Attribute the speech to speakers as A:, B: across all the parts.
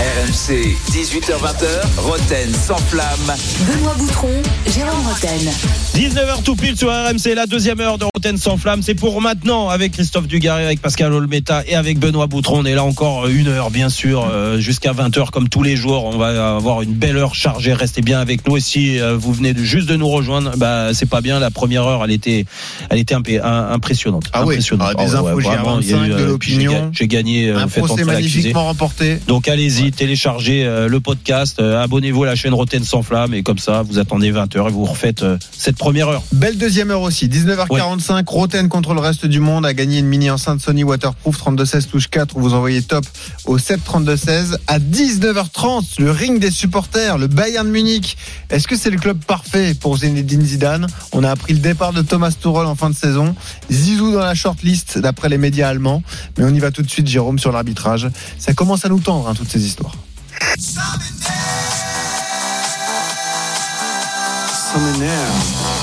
A: RMC, 18h20h, Roten sans flamme.
B: Benoît Boutron, Jérôme Roten.
C: 19h tout pile sur RMC, la deuxième heure de Roten sans flamme. C'est pour maintenant avec Christophe Dugarry, avec Pascal Olmeta et avec Benoît Boutron. On est là encore une heure, bien sûr, euh, jusqu'à 20h comme tous les jours. On va avoir une belle heure chargée. Restez bien avec nous. Et si euh, vous venez de, juste de nous rejoindre, bah, c'est pas bien. La première heure, elle était, elle était impé- un- impressionnante.
D: Ah oui,
C: impressionnante.
D: ah, des
C: Oh, ouais,
D: infos
C: vraiment, il y a
D: GR25,
C: eu,
D: de l'opinion.
C: j'ai ga- J'ai gagné. euh,
D: Un procès magnifiquement remporté.
C: Donc allez-y, téléchargez euh, le podcast, euh, abonnez-vous à la chaîne Roten sans flamme et comme ça, vous attendez 20h et vous refaites euh, cette première heure.
D: Belle deuxième heure aussi. 19h45. Roten contre le reste du monde a gagné une mini enceinte Sony Waterproof 3216 touche 4 où vous envoyez top au 7 32 16 à 19h30. Le ring des supporters, le Bayern de Munich. Est-ce que c'est le club parfait pour Zinedine Zidane? On a appris le départ de Thomas Tuchel en fin de saison. Zizou dans la shortlist d'après les médias allemands. Mais on y va tout de suite, Jérôme, sur l'arbitrage. Ça commence à nous tendre, hein, toutes ces histoires.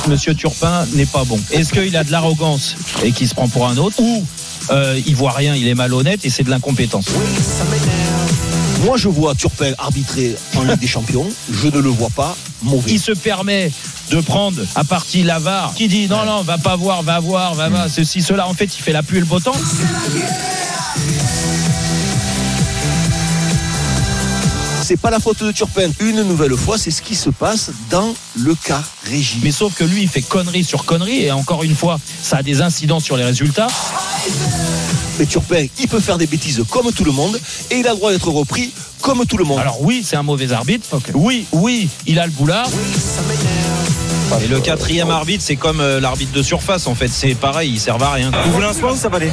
C: Monsieur Turpin n'est pas bon. Est-ce qu'il a de l'arrogance et qu'il se prend pour un autre ou euh, il voit rien, il est malhonnête et c'est de l'incompétence?
E: Moi, je vois Turpin arbitrer en Ligue des Champions. Je ne le vois pas mauvais.
C: Il se permet de prendre à partie l'avare qui dit non non va pas voir va voir va voir ceci cela en fait il fait la pluie et le beau temps
E: C'est pas la faute de Turpin. Une nouvelle fois, c'est ce qui se passe dans le cas Régis.
C: mais sauf que lui il fait connerie sur connerie et encore une fois ça a des incidences sur les résultats
E: Mais Turpin, il peut faire des bêtises comme tout le monde et il a le droit d'être repris comme tout le monde.
C: alors oui c'est un mauvais arbitre oui oui il a le boulard et le quatrième arbitre, c'est comme euh, l'arbitre de surface en fait, c'est pareil, il sert à rien. Vous voulez un soin ça va aller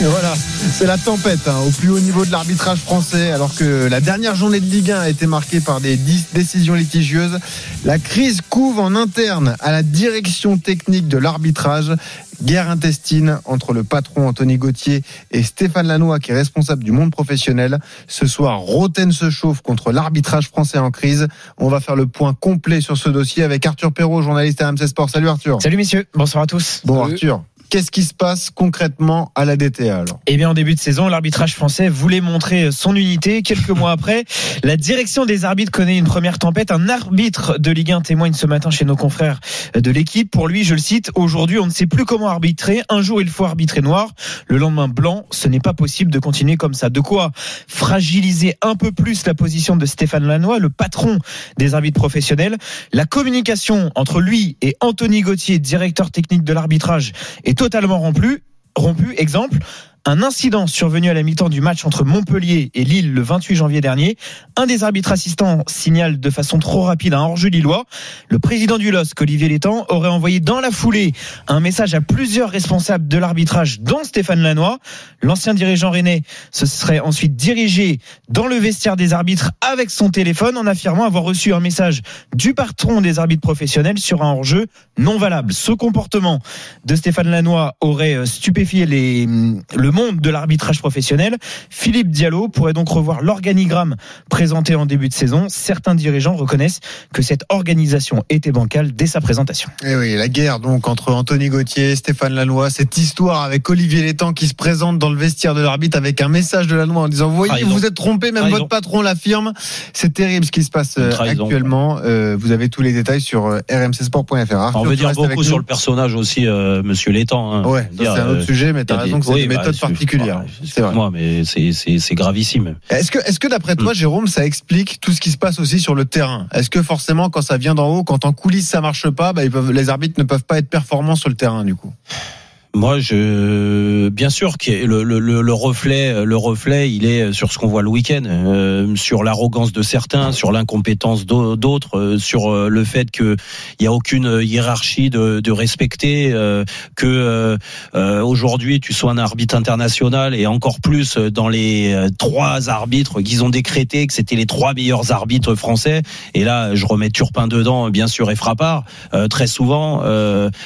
D: Et voilà, c'est la tempête hein, au plus haut niveau de l'arbitrage français. Alors que la dernière journée de Ligue 1 a été marquée par des dix- décisions litigieuses, la crise couve en interne à la direction technique de l'arbitrage. Guerre intestine entre le patron Anthony Gauthier et Stéphane Lannoy, qui est responsable du monde professionnel. Ce soir, Roten se chauffe contre l'arbitrage français en crise. On va faire le point complet sur ce dossier avec Arthur Perrault, journaliste à RMC Sport. Salut Arthur.
F: Salut messieurs, bonsoir à tous.
D: Bon Arthur, qu'est-ce qui se passe concrètement à la DTA alors?
F: Eh bien, en début de saison, l'arbitrage français voulait montrer son unité. Quelques mois après, la direction des arbitres connaît une première tempête. Un arbitre de Ligue 1 témoigne ce matin chez nos confrères de l'équipe. Pour lui, je le cite, aujourd'hui, on ne sait plus comment arbitrer. Un jour, il faut arbitrer noir. Le lendemain, blanc. Ce n'est pas possible de continuer comme ça. De quoi fragiliser un peu plus la position de Stéphane Lannoy, le patron des arbitres professionnels. La communication entre lui et Anthony Gauthier, directeur technique de l'arbitrage, est totalement. Rompu. Exemple, un incident survenu à la mi-temps du match entre Montpellier et Lille le 28 janvier dernier. Un des arbitres assistants signale de façon trop rapide un hors-jeu lillois. Le président du LOSC, Olivier Létang, aurait envoyé dans la foulée un message à plusieurs responsables de l'arbitrage, dont Stéphane Lannoy. L'ancien dirigeant rennais se serait ensuite dirigé dans le vestiaire des arbitres avec son téléphone en affirmant avoir reçu un message du patron des arbitres professionnels sur un hors-jeu non valable. Ce comportement de Stéphane Lannoy aurait euh, stupéfié les, le monde de l'arbitrage professionnel. Philippe Diallo pourrait donc revoir l'organigramme présenté en début de saison. Certains dirigeants reconnaissent que cette organisation était bancale dès sa présentation.
D: Eh oui, la guerre donc entre Anthony Gauthier, Stéphane Lannoy, cette histoire avec Olivier Létang qui se présente dans le vestiaire de l'arbitre avec un message de Lannoy en disant voyez
C: Trahison.
D: vous êtes trompé, même
C: Trahison.
D: votre patron l'affirme. C'est terrible ce qui se passe euh,
C: Trahison.
D: actuellement. Euh, vous avez tous les détails sur euh, rmcsport.fr.
C: On veut dire beaucoup sur le personnage aussi, euh, Monsieur Létang. hein.
D: Ouais, c'est un autre
C: euh,
D: sujet, mais t'as raison que c'est
C: oui,
D: des
C: bah,
D: méthodes
C: ouais,
D: C'est vrai.
C: Excuse-moi, mais c'est- gravissime.
D: Est-ce que, est-ce que d'après toi,
C: Mm.
D: Jérôme, ça explique tout ce qui se passe aussi sur le terrain? Est-ce que forcément, quand ça vient d'en haut, quand en coulisses ça marche pas, bah, ils peuvent, les arbitres ne peuvent pas être performants sur le terrain du coup?
C: Moi, je, bien sûr que le, le, le, le reflet, le reflet, il est sur ce qu'on voit le week-end, euh, sur l'arrogance de certains, sur l'incompétence d'au- d'autres, euh, sur euh, le fait que il y a aucune hiérarchie de, de respecter, euh, que euh, euh, aujourd'hui tu sois un arbitre international et encore plus dans les trois arbitres qu'ils ont décrété que c'était les trois meilleurs arbitres français. Et là, je remets Turpin dedans, bien sûr, et Frappard très souvent,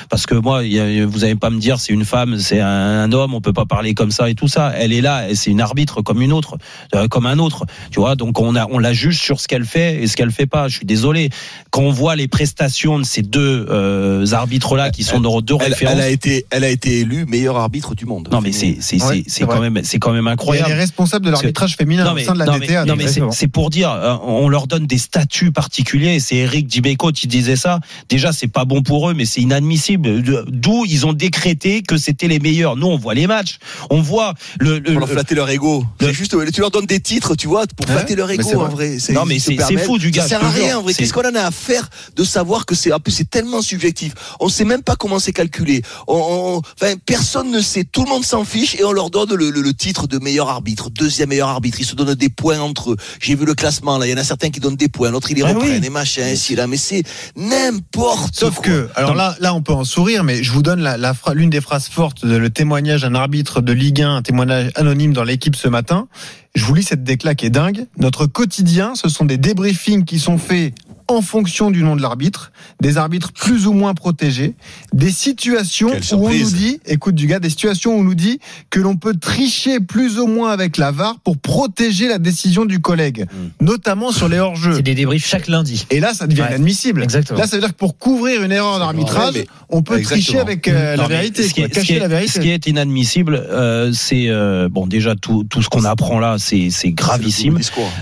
C: parce que moi, a- vous allez pas me dire c'est femme, c'est un, homme, on peut pas parler comme ça et tout ça. Elle est là, et c'est une arbitre comme une autre, euh, comme un autre. Tu vois, donc on a, on la juge sur ce qu'elle fait et ce qu'elle fait pas. Je suis désolé. Quand on voit les prestations de ces deux euh, arbitres-là qui sont nos deux
E: Elle,
C: références.
E: elle a été, elle a été élue meilleure arbitre du monde.
C: non mais c'est c'est
D: Ouais,
C: c'est quand
D: vrai.
C: même c'est quand même
D: Et elle
C: incroyable.
D: est responsable de l'arbitrage féminin
C: Non
D: au
C: mais,
D: sein de la
C: non,
D: DTA.
C: non, mais c'est, pour dire, euh, on leur donne des statuts particuliers. Et c'est Eric Dibeco qui disait ça. Déjà, c'est pas bon pour eux, mais c'est inadmissible. De- D'où ils ont décrété que c'était les meilleurs. Nous, on voit les matchs, on voit le. le-
E: pour leur flatter leur ego.
C: le-
E: C'est juste, tu leur donnes des titres, tu vois, pour flatter leur ego
D: vrai.
E: en vrai.
C: Non, mais c'est- fou du gars,
E: Ça sert à rien en vrai.
C: C'est-
E: Qu'est-ce qu'on en a à faire de savoir que c'est, en plus, c'est tellement subjectif. On sait même pas comment c'est calculé. On, on- enfin, personne ne sait. Tout le monde s'en fiche et on leur donne le, le- le titre de meilleur arbitre, deuxième meilleur arbitre. Ils se donnent des points entre eux. J'ai vu le classement là. Il y en a certains qui donnent des points, l'autre ils les
F: Ah
E: reprennent
F: oui.
E: et machin, ici là. Mais c'est n'importe
D: Sauf
E: quoi.
D: que, alors là, là, on peut en sourire, mais je vous donne la, la phra- l'une des phrases de le témoignage d'un arbitre de Ligue 1, un témoignage anonyme dans l'équipe ce matin. Je vous lis cette décla qui est dingue. Notre quotidien, ce sont des débriefings qui sont faits en fonction du nom de l'arbitre, des arbitres plus ou moins protégés, des situations où on nous dit, écoute du gars, des situations où on nous dit que l'on peut tricher plus ou moins avec la VAR pour protéger la décision du collègue, notamment sur les hors-jeux.
F: C'est des débriefs chaque lundi.
D: Et là, ça devient
F: Ouais.
D: inadmissible.
F: Exactement.
D: Là, ça veut dire que pour couvrir une erreur d'arbitrage,
E: Ouais,
D: on peut
E: Exactement.
D: tricher avec euh, la
C: Non,
D: vérité,
C: ce qui, est, ce qui
D: cacher
C: est-
D: la vérité.
C: ce qui est inadmissible, euh, c'est euh, bon déjà tout, tout ce qu'on apprend là, c'est c'est gravissime.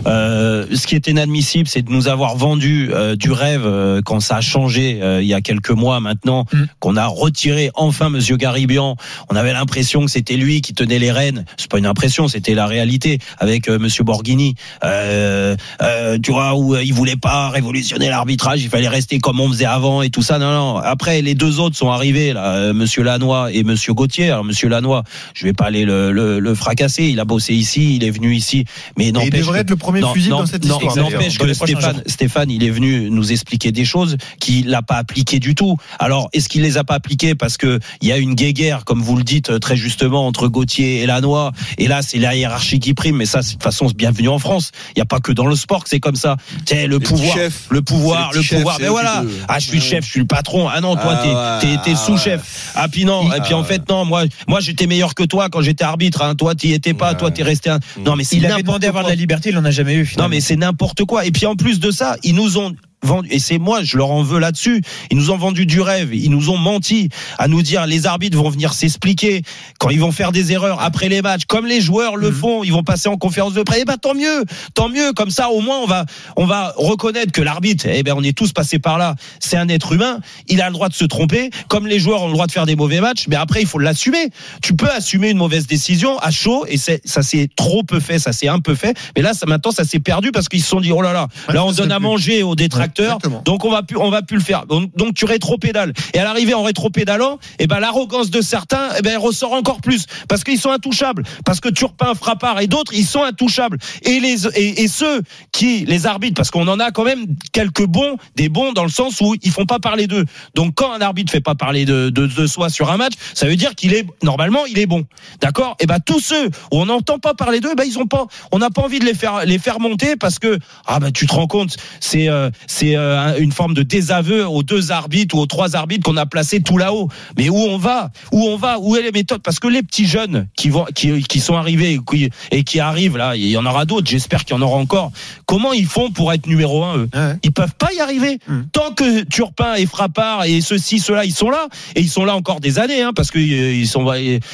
C: Euh, ce qui est inadmissible, c'est de nous avoir vendu euh, du rêve euh, quand ça a changé euh, il y a quelques mois maintenant,
F: Mm.
C: qu'on a retiré enfin Monsieur Garibian. On avait l'impression que c'était lui qui tenait les rênes. C'est pas une impression, c'était la réalité avec euh, Monsieur Borghini. Euh, euh, tu vois où euh, il voulait pas révolutionner l'arbitrage, il fallait rester comme on faisait avant et tout ça. Non, non. Après, les deux autres sont arrivés là, euh, Monsieur Lannoy et Monsieur Gauthier. Alors Monsieur Lannoy, je vais pas aller le, le, le fracasser. Il a bossé ici, il est venu ici, mais
D: Et il devrait
C: que-
D: être le premier
C: non, non,
D: dans cette
C: non,
D: histoire.
C: N'empêche que Stéphane,
F: jours.
C: Stéphane, il est venu nous expliquer des choses qu'il n'a pas appliquées du tout. Alors, est-ce qu'il les a pas appliquées parce que il y a une guéguerre, comme vous le dites euh, très justement, entre Gauthier et Lannoy Et là, c'est la hiérarchie qui prime. Mais ça, c'est- de toute façon, c'est bienvenu en France. Il n'y a pas que dans le sport que c'est comme ça. Tiens, le pouvoir,
E: chefs.
C: le pouvoir, le pouvoir. Mais voilà. Ah, je suis le chef, je suis le patron. Ah non, toi,
E: Ah
C: t'es, t'es
E: ah
C: sous-chef. Ah puis non. Et puis en fait, non. Moi, moi, j'étais meilleur que toi quand j'étais arbitre. Hein. Toi, t'y étais pas. Toi, t'es resté. Un... Non, mais c'est
F: Il avait demandé à avoir de la liberté, il en a jamais eu
C: Non mais c'est n'importe quoi. Et puis en plus de ça, ils nous ont vendu, et c'est moi, je leur en veux là-dessus. Ils nous ont vendu du rêve. Ils nous ont menti à nous dire les arbitres vont venir s'expliquer quand ils vont faire des erreurs après les matchs, comme les joueurs le font. Ils vont passer en conférence de presse. Eh ben tant mieux, tant mieux. Comme ça, au moins on va on va reconnaître que l'arbitre, eh ben on est tous passés par là. C'est un être humain. Il a le droit de se tromper, comme les joueurs ont le droit de faire des mauvais matchs. Mais après, il faut l'assumer. Tu peux assumer une mauvaise décision à chaud, et ça c'est trop peu fait, ça c'est un peu fait. Mais là, ça maintenant, ça s'est perdu parce qu'ils se sont dit oh là là, là on donne à manger aux détracteurs,
D: exactement.
C: donc on va plus on va plus le faire. Donc, donc tu rétro-pédales. Et à l'arrivée en rétro-pédalant, eh ben l'arrogance de certains, eh ben elle ressort encore plus parce qu'ils sont intouchables. Parce que Turpin, Frappard et d'autres, ils sont intouchables. Et les et, et ceux qui les arbitres, parce qu'on en a quand même quelques bons, des bons dans le sens où ils font pas parler d'eux. Donc quand un arbitre fait pas parler de, de, de soi sur un match, ça veut dire qu'il est normalement il est bon. D'accord? Et ben tous ceux où on n'entend pas parler d'eux, ben ils ont pas, on n'a pas envie de les faire les faire monter parce que ah ben tu te rends compte, c'est euh, c'est euh, une forme de désaveu aux deux arbitres ou aux trois arbitres qu'on a placés tout là-haut. Mais où on va? Où on va? Où est les méthodes Parce que les petits jeunes qui vont qui, qui sont arrivés et qui, et qui arrivent là, il y en aura d'autres. J'espère qu'il y en aura encore. Comment ils font pour être numéro un eux?
D: Ouais.
C: Ils peuvent pas y arriver.
D: Mm.
C: Tant que Turpin et Frappard et ceux-ci, ceux-là, ils sont là et ils sont là encore des années, hein, parce que euh, ils sont,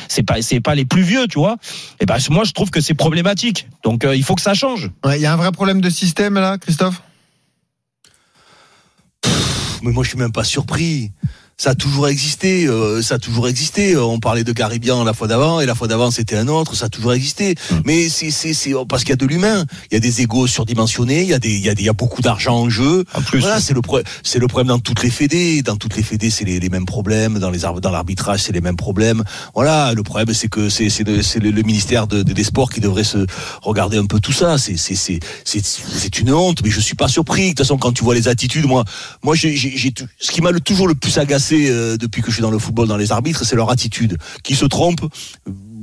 C: c'est pas, c'est pas les plus vieux, tu vois. Et ben moi, je trouve que c'est problématique. Donc euh, il faut que ça change.
D: Ouais, Il y a un vrai problème de système là, Christophe?
E: Mais moi, je suis même pas surpris. Ça a toujours existé, euh, ça a toujours existé. On parlait de Caribien la fois d'avant et la fois d'avant c'était un autre. Ça a toujours existé. Mais c'est c'est c'est parce qu'il y a de l'humain. Il y a des égos surdimensionnés. Il y a des il y a des il y a beaucoup d'argent en jeu.
C: En plus.
E: Voilà, c'est le pro- c'est le problème dans toutes les fédés. Dans toutes les fédés, c'est les, les mêmes problèmes. Dans les dans l'arbitrage, c'est les mêmes problèmes. Voilà, le problème c'est que c'est c'est le, c'est le, ministère de, de- des sports qui devrait se regarder un peu tout ça. C'est c'est c'est c'est c'est une honte. Mais je suis pas surpris. De toute façon, quand tu vois les attitudes, moi moi j'ai ce qui m'a le- toujours le plus agacé euh, depuis que je suis dans le football, dans les arbitres, c'est leur attitude. Qui se trompent.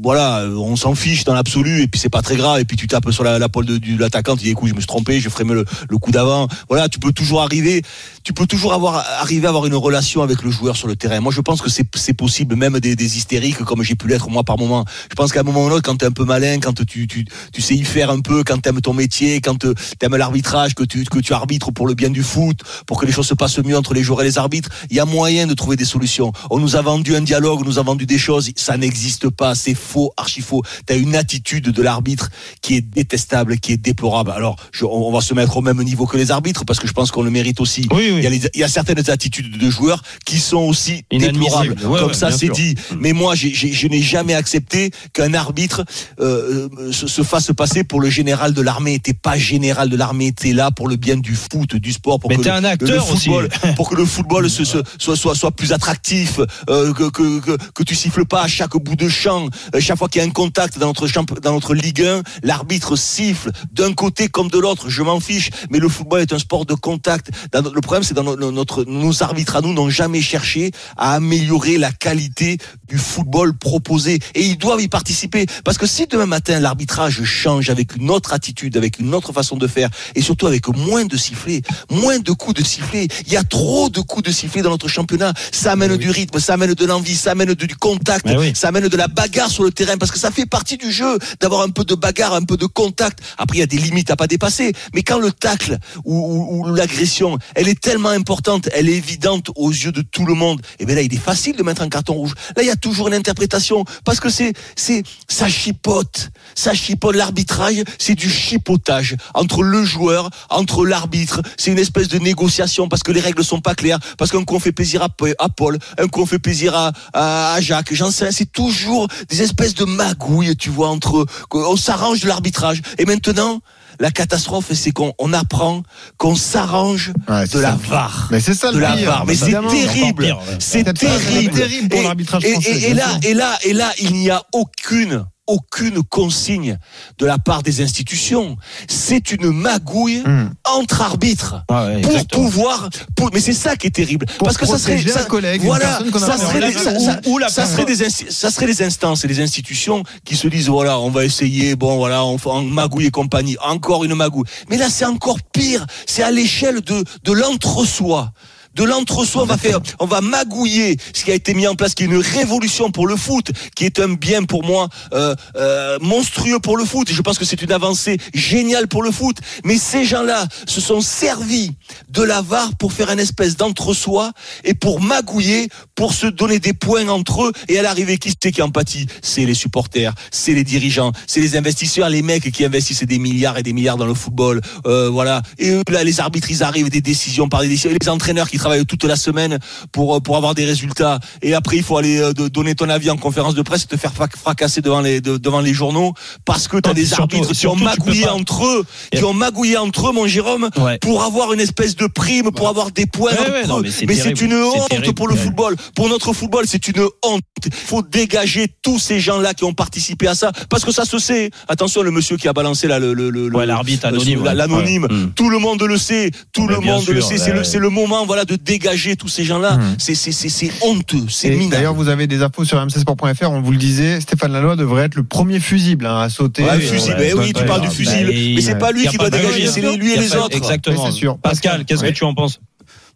E: Voilà, euh, on s'en fiche dans l'absolu et puis c'est pas très grave et puis tu tapes sur la, la pole de, l'attaquant, tu dis écoute je me suis trompé, je ferai le, le coup d'avant. Voilà, tu peux toujours arriver, tu peux toujours avoir arriver à avoir une relation avec le joueur sur le terrain. Moi je pense que c'est possible, même des, hystériques comme j'ai pu l'être moi par moment. Je pense qu'à un moment ou l'autre, quand t'es un peu malin, quand tu, tu tu sais y faire un peu, quand t'aimes ton métier, quand euh, t'aimes l'arbitrage, que tu que tu arbitres pour le bien du foot, pour que les choses se passent mieux entre les joueurs et les arbitres, il y a moyen de trouver des solutions. On nous a vendu un dialogue, on nous a vendu des choses, ça n'existe pas, c'est faux, archi faux. T'as une attitude de l'arbitre qui est détestable, qui est déplorable. Alors, je- on, on va se mettre au même niveau que les arbitres parce que je pense qu'on le mérite aussi.
C: Oui, oui.
E: Il, y a les- il y a certaines attitudes de joueurs qui sont aussi déplorables.
C: Ouais,
E: Comme
C: ouais,
E: ça, c'est dit. Mais moi, j'ai- j'ai- je n'ai jamais accepté qu'un arbitre euh, euh, se, se fasse passer pour le général de l'armée. T'es pas général de l'armée, t'es là pour le bien du foot, du sport, pour
C: Mais
E: que
C: t'es
E: le-
C: un
E: le- le
C: acteur aussi.
E: football- pour que le football se, se- soit, soit, soit plus attractif, euh, que, que, que, que tu siffles pas à chaque bout de champ, euh, chaque fois qu'il y a un contact dans notre champ, dans notre Ligue 1, l'arbitre siffle d'un côté comme de l'autre, je m'en fiche, mais le football est un sport de contact. Dans le problème, c'est dans no- notre, nos arbitres à nous n'ont jamais cherché à améliorer la qualité du football proposé. Et ils doivent y participer. Parce que si demain matin, l'arbitrage change avec une autre attitude, avec une autre façon de faire, et surtout avec moins de sifflets, moins de coups de sifflets, il y a trop de coups de sifflets dans notre championnat. Ça amène du rythme, ça amène de l'envie, ça amène du contact,
C: oui.
E: ça amène de la bagarre sur le terrain, parce que ça fait partie du jeu, d'avoir un peu de bagarre, un peu de contact. Après, il y a des limites à pas dépasser. Mais quand le tacle ou, l'agression, elle est tellement importante, elle est évidente aux yeux de tout le monde, et bien là, il est facile de mettre un carton rouge. Là, il y a toujours une interprétation, parce que c'est, c'est, ça chipote. Ça chipote. L'arbitrage, c'est du chipotage entre le joueur, entre l'arbitre. C'est une espèce de négociation parce que les règles sont pas claires, parce qu'un coup on fait plaisir à, Paul, un coup on fait plaisir à, à, à Jacques. J'en sais, c'est toujours des espèces de magouilles, tu vois, entre, on s'arrange de l'arbitrage. Et maintenant, la catastrophe, c'est qu'on on apprend qu'on s'arrange
D: Ouais,
E: de la
D: ça.
E: VAR.
D: Mais c'est ça
E: De
D: le
E: la
D: pire.
E: VAR. Mais c'est terrible. C'est terrible.
D: terrible pour
E: Et-
D: l'arbitrage
E: et-
D: français,
E: Et, et
D: bien
E: là, et là, et là, il n'y a aucune aucune consigne de la part des institutions. C'est une magouille
D: Hum.
E: entre arbitres
C: Ah ouais,
E: pour
C: exactement.
E: pouvoir. Pour, mais c'est ça qui est terrible.
D: Pour
E: Parce que ça serait. ça-
D: collègue,
E: voilà, serait, des,
D: de-
E: ça,
C: ou-
E: ça-
C: ou la
E: ça serait des insti- ça serait des instances et des institutions qui se disent voilà, on va essayer, bon voilà, on fait magouille et compagnie, encore une magouille. Mais là, c'est encore pire. C'est à l'échelle de de l'entre-soi. De l'entre-soi, on va faire, on va magouiller ce qui a été mis en place, qui est une révolution pour le foot, qui est un bien pour moi euh, euh, monstrueux pour le foot. Je pense que c'est une avancée géniale pour le foot. Mais ces gens-là se sont servis de la VAR pour faire une espèce d'entre-soi et pour magouiller, pour se donner des points entre eux. Et à l'arrivée, qui c'est qui en pâtit? C'est les supporters, c'est les dirigeants, c'est les investisseurs, les mecs qui investissent des milliards et des milliards dans le football. Euh, voilà. Et eux, là, les arbitres, ils arrivent des décisions par des décisions. Les entraîneurs qui travaillent toute la semaine pour euh, pour avoir des résultats. Et après, il faut aller euh, de- donner ton avis en conférence de presse et te faire frac- fracasser devant les de- devant les journaux parce que t'as des
C: surtout-
E: arbitres qui ont magouillé entre eux, qui ont magouillé entre eux, mon Jérôme,
C: Ouais.
E: pour avoir une espèce de prime, pour avoir des points
C: Ouais, non, mais c'est
E: mais c'est
C: terrible.
E: une honte pour le football. Pour notre football, c'est une honte. Il faut dégager tous ces gens-là qui ont participé à ça, parce que ça se sait. Attention, le monsieur qui a balancé là, le, le, le-
C: l'arbitre anonyme,
E: l'anonyme.
C: Ouais. Mm.
E: Tout le monde le sait. Tout
C: Mais
E: le monde le sait. C'est le, c'est le moment, voilà, de dégager tous ces gens-là.
D: Mm.
E: C'est, c'est, c'est, c'est honteux. C'est minable.
D: D'ailleurs, vous avez des infos sur mcsport.fr. On vous le disait, Stéphane Laloy devrait être le premier fusible hein, à sauter.
E: Ouais,
D: euh,
E: fusible.
C: ouais,
E: Eh oui, tu parles du
C: bah,
E: fusible.
C: il-
E: Mais c'est pas lui qui
C: pas
E: va dégager, c'est
C: hein.
E: lui et les
C: pas-
E: autres.
C: Exactement.
D: C'est sûr.
C: Pascal, qu'est-ce que tu en penses?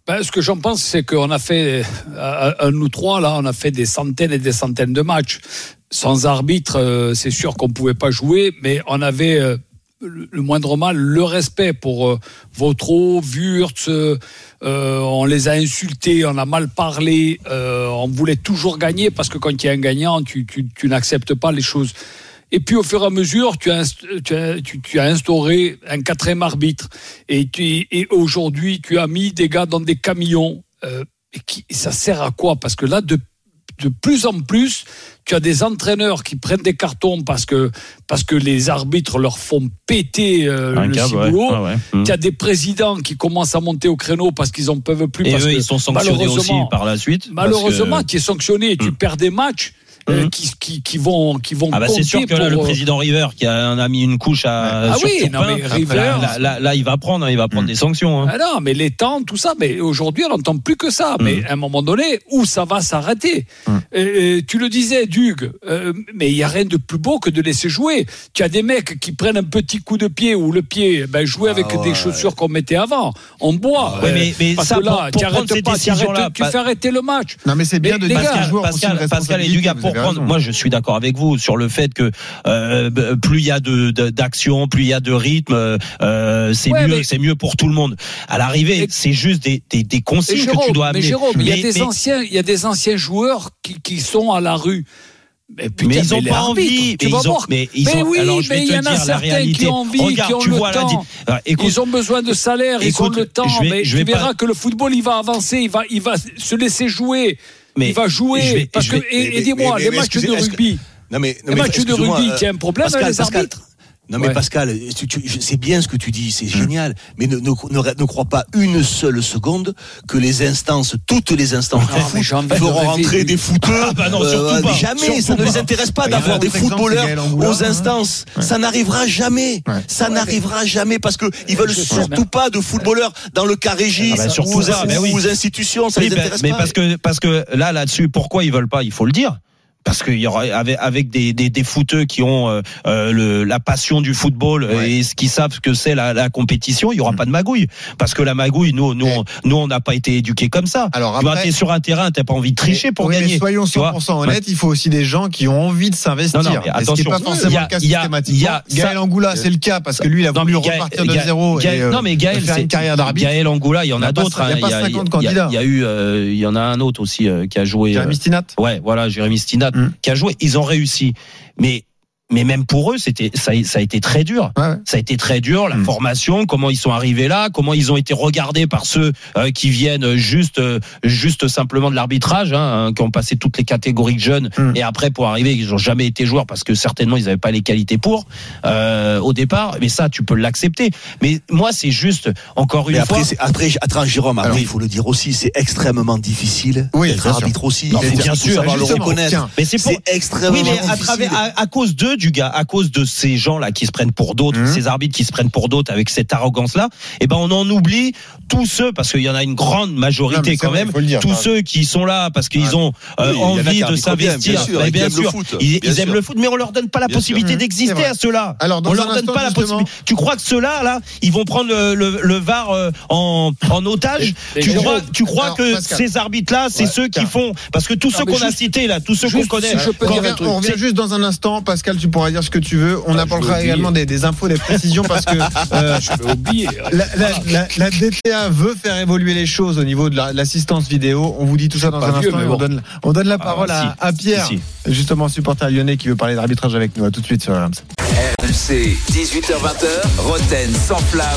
G: Ben, ce que j'en pense, c'est qu'on a fait, euh, nous trois, là, on a fait des centaines et des centaines de matchs. Sans arbitre, euh, c'est sûr qu'on pouvait pas jouer, mais on avait euh, le moindre mal, le respect pour euh, Vautreau, Wurtz, euh, euh, on les a insultés, on a mal parlé, euh, on voulait toujours gagner parce que quand il y a un gagnant, tu, n'acceptes pas les choses. Et puis au fur et à mesure, tu as, instauré un quatrième arbitre. Et, aujourd'hui, tu as mis des gars dans des camions. Et ça sert à quoi? Parce que là, de, de plus en plus, tu as des entraîneurs qui prennent des cartons parce que, parce que les arbitres leur font péter euh, le
C: câble,
G: ciboulot.
C: Ah ouais.
G: Tu as des présidents qui commencent à monter au créneau parce qu'ils en peuvent plus.
C: Et
G: parce
C: eux,
G: que
C: ils sont sanctionnés aussi par la suite.
G: Malheureusement,
C: que-
G: tu es sanctionné, tu
C: Mm.
G: perds des matchs euh,
C: Mm.
G: qui, qui, qui vont, qui vont
C: Ah bah c'est sûr que là, le
G: euh,
C: président River qui a, en a mis une couche à
G: Ah
C: sur
G: oui,
C: Turpin,
G: non, mais River-
C: là, là, là, il va prendre, hein, il va prendre des sanctions. hein.
G: Ah non, mais les temps, tout ça, mais aujourd'hui, on n'entend plus que ça.
C: Mm.
G: Mais à un moment donné, où ça va s'arrêter
D: Mm.
G: Euh, Tu le disais, Dugue, euh, mais il y a rien de plus beau que de laisser jouer. Tu as des mecs qui prennent un petit coup de pied ou le pied, ben, jouer avec
E: Ah ouais.
G: des chaussures qu'on mettait avant. On boit.
C: Ouais, mais- mais
G: Parce
C: ça,
G: que là,
C: pour- pour
G: tu arrêtes pas, tu, arrêtes-
C: décisions-là,
G: tu
C: pas-
G: fais arrêter le match.
D: Non, mais c'est bien
G: Mais
D: de dire
C: Pascal, Pascal et
D: vous
C: pour prendre, moi je suis d'accord avec vous sur le fait que euh, plus il y a de d'action, plus il y a de rythme, euh, euh, c'est
G: Ouais,
C: mieux,
G: mais-
C: c'est mieux pour tout le monde. À l'arrivée, c'est juste des, des, des
G: Mais
C: que tu
G: Jérôme,
C: dois
G: mais
C: amener.
G: Jérôme, il y a
C: Mais-
G: des
C: mais-
G: anciens, il y a des anciens joueurs qui, qui sont à la rue. Mais, putain,
C: mais ils ont
G: les
C: pas envie. Mais ils ont, mais ils
G: Mais
C: ont,
G: oui,
C: alors je vais
G: mais il
C: te
G: y en a
C: dire la
G: certains
C: réalité.
G: qui ont envie,
C: Regarde,
G: qui ont
C: tu
G: le
C: vois
G: temps.
C: écoute,
G: Ils ont besoin de salaire, ils ont le temps,
C: je vais-
G: mais
C: je vais
G: tu verras
C: pas-
G: que le football, il va avancer, il va, il va se laisser jouer,
C: mais
G: il va jouer.
C: vais-
G: parce que, et, et dis-moi, les matchs de rugby,
E: Non mais, non
G: les matchs de rugby,
E: euh,
G: tu as un problème
E: Pascal,
G: avec les
E: Pascal,
G: arbitres.
E: Non mais
G: Ouais.
E: Pascal, tu- tu- je- c'est bien ce que tu dis, c'est génial, mais ne, ne, ne, ne crois pas une seule seconde que les instances, toutes les instances
G: Ah, mais de
E: feront rentrer
G: lui.
E: des footeux.
C: Ah, bah non, surtout pas.
E: Jamais,
C: Surtout
E: ça ne
C: pas.
E: les intéresse pas d'avoir des
D: exemple,
E: footballeurs aux instances.
D: Ouais.
E: Ça n'arrivera jamais.
D: Ouais.
E: Ça n'arrivera jamais parce que ils veulent surtout
G: mais-
E: pas de footballeurs dans le cas régis
C: Ah bah, surtout
E: ou, aux,
C: ça, mais oui.
E: ou aux institutions. Ça
C: Oui,
E: les
C: ben,
E: intéresse
C: mais
E: pas.
C: parce que parce que là là-dessus, pourquoi ils veulent pas? Il faut le dire. Parce qu'il y aura avec, avec des, des, des footeux qui ont euh, euh, le, la passion du football
D: Ouais.
C: et ce qui savent ce que c'est la, la compétition, il y aura
D: Mm.
C: pas de magouille. Parce que la magouille, nous, nous,
D: Mais-
C: on, nous, on n'a pas été éduqués comme ça.
D: Alors
C: tu
D: après-
C: t'es sur un terrain, t'as pas envie de tricher pour
D: Oui, mais
C: gagner.
D: soyons
C: tu vois.
D: 100% honnêtes, il faut aussi des gens qui ont envie de s'investir.
C: Mais
D: Et ce qui
C: attention.
D: pas
C: Il y
D: forcément
C: a-
D: le cas systématiquement.
C: a-
D: Gaël
C: ça-
D: Angoula, c'est le cas parce que lui, il a voulu
C: mais Gaël-
D: repartir de
C: Gaël-
D: zéro
C: Gaël-
D: et euh,
C: non mais Gaël,
D: faire une carrière d'arbitre.
C: Gaël Angoula, il y en a, d'autres.
D: il y a pas
C: Il y a-
D: 50
C: il y a-
D: candidats.
C: Il y a eu, il y en a un autre aussi qui a joué.
D: Jérémy Stinat
C: Ouais, voilà, Jérémy Stinat Qui a joué. Ils ont réussi, mais mais même pour eux, c'était ça, a- ça a été très dur.
D: Ouais, ouais.
C: Ça a été très dur, la
D: Mm.
C: formation, comment ils sont arrivés là, comment ils ont été regardés par ceux euh, qui viennent juste, euh, juste simplement de l'arbitrage, hein, hein, qui ont passé toutes les catégories de jeunes,
D: Mm.
C: et après pour arriver, ils n'ont jamais été joueurs parce que certainement ils n'avaient pas les qualités pour euh, au départ. Mais ça, tu peux l'accepter. Mais moi, c'est juste encore une
E: Mais
C: fois.
E: après, c'est- après, attends, Jérôme, après,
D: Alors-
E: il faut le dire aussi, c'est extrêmement difficile
D: Oui,
E: d'être
D: sûr.
E: arbitre aussi.
C: Non,
E: Il faut
C: mais bien sûr,
E: savoir le reconnaître.
D: tiens.
C: Mais c'est pour,
E: extrêmement
C: Oui, mais à
E: difficile.
C: travers, à, à cause d'eux, du gars, à cause de ces gens-là qui se prennent pour d'autres,
D: Mhm.
C: ces arbitres qui se prennent pour d'autres avec cette arrogance-là, eh ben, on en oublie tous ceux, parce qu'il y en a une grande majorité quand
D: vrai,
C: même,
D: dire,
C: tous ceux qui sont là parce qu'ils ont euh,
E: Oui,
C: envie de s'investir.
E: bien sûr,
C: bien ils,
E: bien
C: ils aiment
E: sûr.
C: le foot, mais on leur donne pas la
E: Bien
C: possibilité.
D: C'est
C: d'exister à ceux-là.
D: Alors,
C: on leur donne pas la possibilité. Tu crois que ceux-là, là, ils vont prendre le, le, le VAR euh, en, en otage? Tu crois, tu crois
D: alors,
C: que ces arbitres-là, c'est ceux qui font? Parce que tous ceux qu'on a cités là, tous ceux qu'on connaît.
D: On revient, juste dans un instant, Pascal, tu pourras dire ce que tu veux. On
G: Ah,
D: apportera également des, des infos, des précisions parce que euh,
G: oublier.
D: la, la, la, la DTA veut faire évoluer les choses au niveau de la- l'assistance vidéo. On vous dit tout ça dans un
G: vieux,
D: instant on donne, on donne la
C: Ah,
D: parole
C: si.
D: à, à Pierre,
C: Si,
D: justement supporter lyonnais qui veut parler d'arbitrage avec nous. À tout de suite sur RMC.
A: RMC, 18h20h, Roten sans flamme.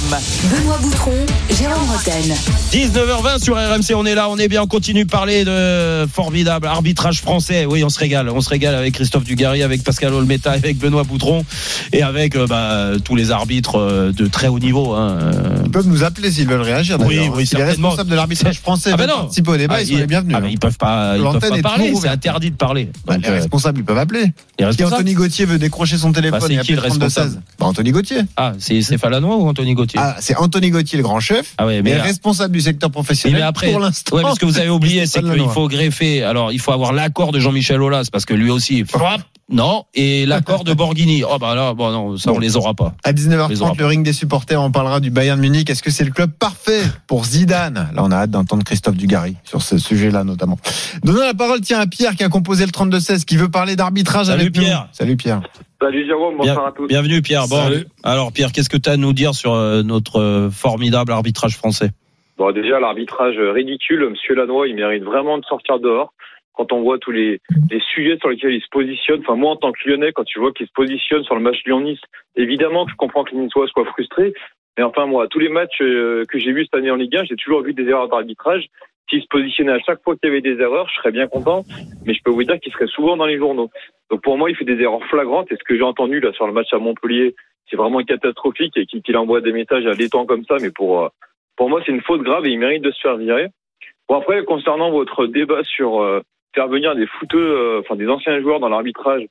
B: Benoît Boutron, Jérôme Roten.
C: 19h20 sur RMC, on est là, on est bien, on continue de parler de formidable arbitrage français. Oui, on se régale, on se régale avec Christophe Dugarry, avec Pascal Olmeta, avec Benoît Boutron et avec euh, bah, tous les arbitres euh, de très haut niveau. hein.
D: Ils peuvent nous appeler s'ils veulent réagir.
C: Oui,
D: d'ailleurs.
C: oui,
D: si les responsables de l'arbitrage français
C: Ah ben non.
D: participer au débat,
C: ah,
D: ils sont les bienvenus.
C: ah, mais ils peuvent pas, ils peuvent
D: L'antenne
C: pas
D: est
C: parler, c'est interdit de parler.
D: Bah,
C: Donc,
D: les responsables, ils peuvent appeler.
C: les
D: Si
C: responsables
D: Anthony Gauthier veut décrocher son téléphone
C: Bah,
D: et appeler
C: le
D: 32
C: responsable
D: 16 bah, Anthony Gauthier.
C: Ah, c'est Stéphane Lannoy ou Anthony Gauthier
D: Ah, c'est Anthony Gauthier, le grand chef,
C: Ah ouais,
D: mais
C: mais
D: responsable du secteur professionnel
C: mais après,
D: pour l'instant.
C: ouais, parce que vous avez oublié, c'est qu'il faut greffer. Alors, il faut avoir l'accord de Jean-Michel Aulas, parce que lui aussi, frappe, non, et l'accord de Borghini. Oh bah là, bon non, ça on les aura pas.
D: À
C: Les aura
D: 19h30,
C: pas.
D: le ring des supporters, on parlera du Bayern Munich. Est-ce que c'est le club parfait pour Zidane? Là, on a hâte d'entendre Christophe Dugarry sur ce sujet-là, notamment. Donnons la parole, tiens, à Pierre qui a composé le 32-16, qui veut parler d'arbitrage
C: Salut,
D: avec
C: Pierre.
D: nous. Salut Pierre.
H: Salut Jérôme,
C: Bien-
H: bonsoir à tous.
C: bienvenue Pierre. Bon,
G: Salut.
C: alors Pierre, qu'est-ce que tu as à nous dire sur euh, notre euh, formidable arbitrage français?
H: Bon, déjà, l'arbitrage ridicule, Monsieur Lannoy, il mérite vraiment de sortir dehors. Quand on voit tous les, les sujets sur lesquels il se positionne, enfin moi en tant que Lyonnais, quand tu vois qu'il se positionne sur le match Lyon-Nice, évidemment que je comprends que les Niçois soient frustrés, mais enfin moi, tous les matchs euh, que j'ai vus cette année en Ligue 1, j'ai toujours vu des erreurs d'arbitrage. s'il se positionnait à chaque fois qu'il y avait des erreurs, je serais bien content, mais je peux vous dire qu'il serait souvent dans les journaux. Donc pour moi, il fait des erreurs flagrantes, et ce que j'ai entendu là sur le match à Montpellier, c'est vraiment catastrophique, et qu'il qu'il envoie des messages à l'étang comme ça, mais pour, euh, pour moi, c'est une faute grave, et il mérite de se faire virer. Bon après, concernant votre débat sur euh, faire venir des footeux, euh, enfin des anciens joueurs dans l'arbitrage,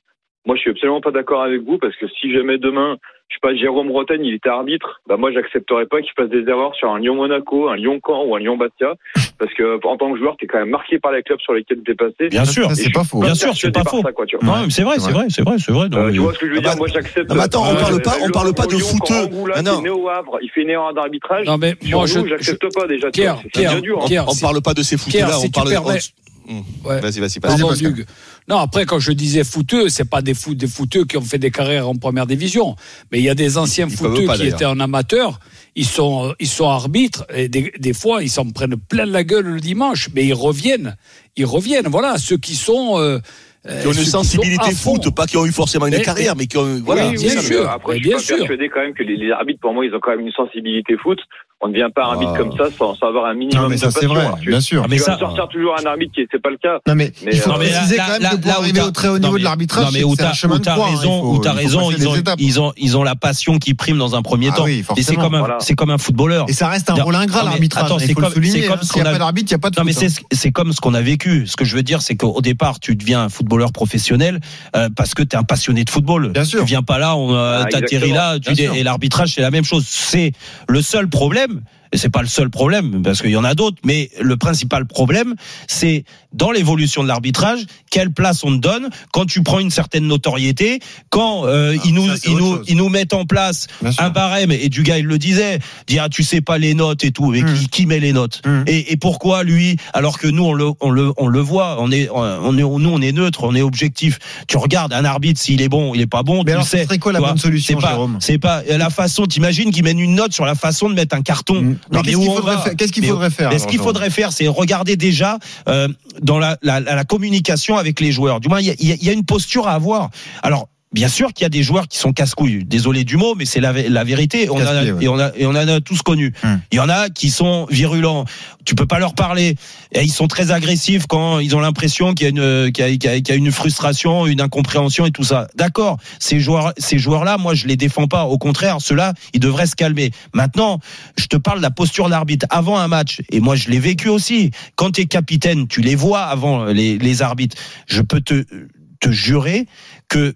H: moi je suis absolument pas d'accord avec vous, parce que si jamais demain, je sais pas, Jérôme Roten, il était arbitre, bah moi j'accepterais pas qu'il fasse des erreurs sur un Lyon-Monaco, un Lyon-Caen ou un Lyon-Bastia, parce que en tant que joueur, t'es quand même marqué par les clubs sur lesquels t'es passé.
C: Bien sûr,
D: c'est pas faux.
C: Bien sûr, c'est pas faux.
H: Ça, quoi, tu vois.
C: Non, mais c'est vrai, c'est vrai, c'est vrai, c'est vrai. non,
H: Euh, tu vois ce que je veux
E: Ah
H: dire?
E: Bah,
H: Moi, j'accepte.
E: mais attends, on
H: Euh,
E: parle pas- on
H: le-
E: parle pas de
H: Lyon,
E: footeux. Ah, non.
H: il est né au Havre, il fait une erreur d'arbitrage.
G: Non, mais moi, je,
H: j'accepte pas déjà.
G: Pierre,
H: hein.
G: Pierre,
E: On parle pas de ces
G: Pierre,
E: footeux-là,
G: si
E: on parle.
G: Ouais.
E: Vas-y, vas-y,
G: Pardon,
E: vas-y.
D: Pascal.
G: Hugues. Non, après, quand je disais footeux, c'est pas des, foot, des footeux qui ont fait des carrières en première division. Mais il y a des anciens
E: Ils pas,
G: qui étaient en amateur. Ils sont, ils sont arbitres et des, des fois, ils s'en prennent plein la gueule le dimanche. Mais ils reviennent. Ils reviennent. Voilà, ceux qui sont. euh,
E: Qui ont une sensibilité foot, pas qui ont eu forcément une carrière, mais qui ont, voilà.
H: oui,
G: bien sûr.
H: Après,
G: Mais
H: je suis
G: bien
H: pas
G: sûr.
H: persuadé quand même que les, les arbitres, pour moi, ils ont quand même une sensibilité foot. On ne devient pas arbitre
E: Ah.
H: comme ça sans, sans avoir un minimum
D: Non, mais ça,
H: de passion.
D: vrai,
H: Alors, tu-
D: bien sûr.
C: Mais
H: vas
C: ça-
H: sortir toujours un arbitre qui c'est pas le cas.
D: Non mais,
H: Mais,
D: il faut
H: euh,
D: préciser
C: là-
D: quand même
C: là-
D: que pour
C: là
D: arriver au très haut niveau
C: mais-
D: de l'arbitrage,
C: non, mais
D: c'est un
C: t'as
D: chemin
C: où
D: de
C: t'as
D: croix. hein.
C: Raison,
D: faut-
C: où t'as raison, ils ont, ils ont, ils ont la passion qui prime dans un premier
D: Ah
C: temps.
D: oui,
C: Et c'est
D: forcément.
C: comme un,
H: Voilà.
C: c'est comme un footballeur.
D: Et ça reste un rôle ingrat
C: non, mais
D: l'arbitrage.
C: attends,
D: hein,
C: c'est
D: Il faut le
C: comme-
D: souligner.
C: c'est comme
D: hein.
C: ce
D: S'il n'y
C: qu'on
D: a d'arbitre, il n'y a pas de
C: Non mais
D: foot,
C: c'est c'est comme ce qu'on a vécu. Ce que je veux dire, c'est qu'au départ, tu deviens un footballeur professionnel euh, parce que tu es un passionné de football.
D: Bien sûr.
C: Tu viens pas là, euh,
H: Ah,
C: t'atterris là, et l'arbitrage c'est la même chose. C'est le seul problème. problème Et c'est pas le seul problème parce qu'il y en a d'autres, mais le principal problème, c'est dans l'évolution de l'arbitrage, quelle place on te donne quand tu prends une certaine notoriété, quand euh,
D: Ah,
C: ils nous
D: ça, c'est
C: ils nous ils nous mettent en place
D: Bien sûr.
C: un barème et du gars il le disait, dire ah, tu sais pas les notes et tout, mais
D: Mm.
C: qui, qui met les notes
D: Mm.
C: et, et pourquoi lui alors que nous on le on le on le voit, on est on est nous on est neutre, on est objectif. Tu regardes un arbitre s'il est bon, il est pas bon,
D: Mais
C: tu
D: alors,
C: sais.
D: ce serait quoi la bonne solution,
C: C'est pas
D: Jérôme
C: c'est pas la façon. T'imagines qu'ils mènent une note sur la façon de mettre un carton.
D: Mm. Qu'est-ce qu'il faudrait
C: va
D: faire? Qu'est-ce qu'il
C: Mais-
D: faudrait faire
C: mais ce qu'il faudrait faire, c'est regarder déjà euh, dans la, la, la, communication avec les joueurs. Du moins, il y y y a une posture à avoir. Alors. Bien sûr qu'il y a des joueurs qui sont casse-couilles. Désolé du mot, mais c'est la, la vérité. On a,
D: ouais.
C: et on a, et on en a tous connu.
D: Hum.
C: Il y en a qui sont virulents. Tu peux pas leur parler. Et ils sont très agressifs quand ils ont l'impression qu'il y a une, y y y a frustration, une incompréhension et tout ça. D'accord. Ces joueurs, ces joueurs-là, moi, je les défends pas. Au contraire, ceux-là, ils devraient se calmer. Maintenant, je te parle de la posture d'arbitre avant un match. Et moi, je l'ai vécu aussi. Quand tu es capitaine, tu les vois avant les, les arbitres. Je peux te, te jurer que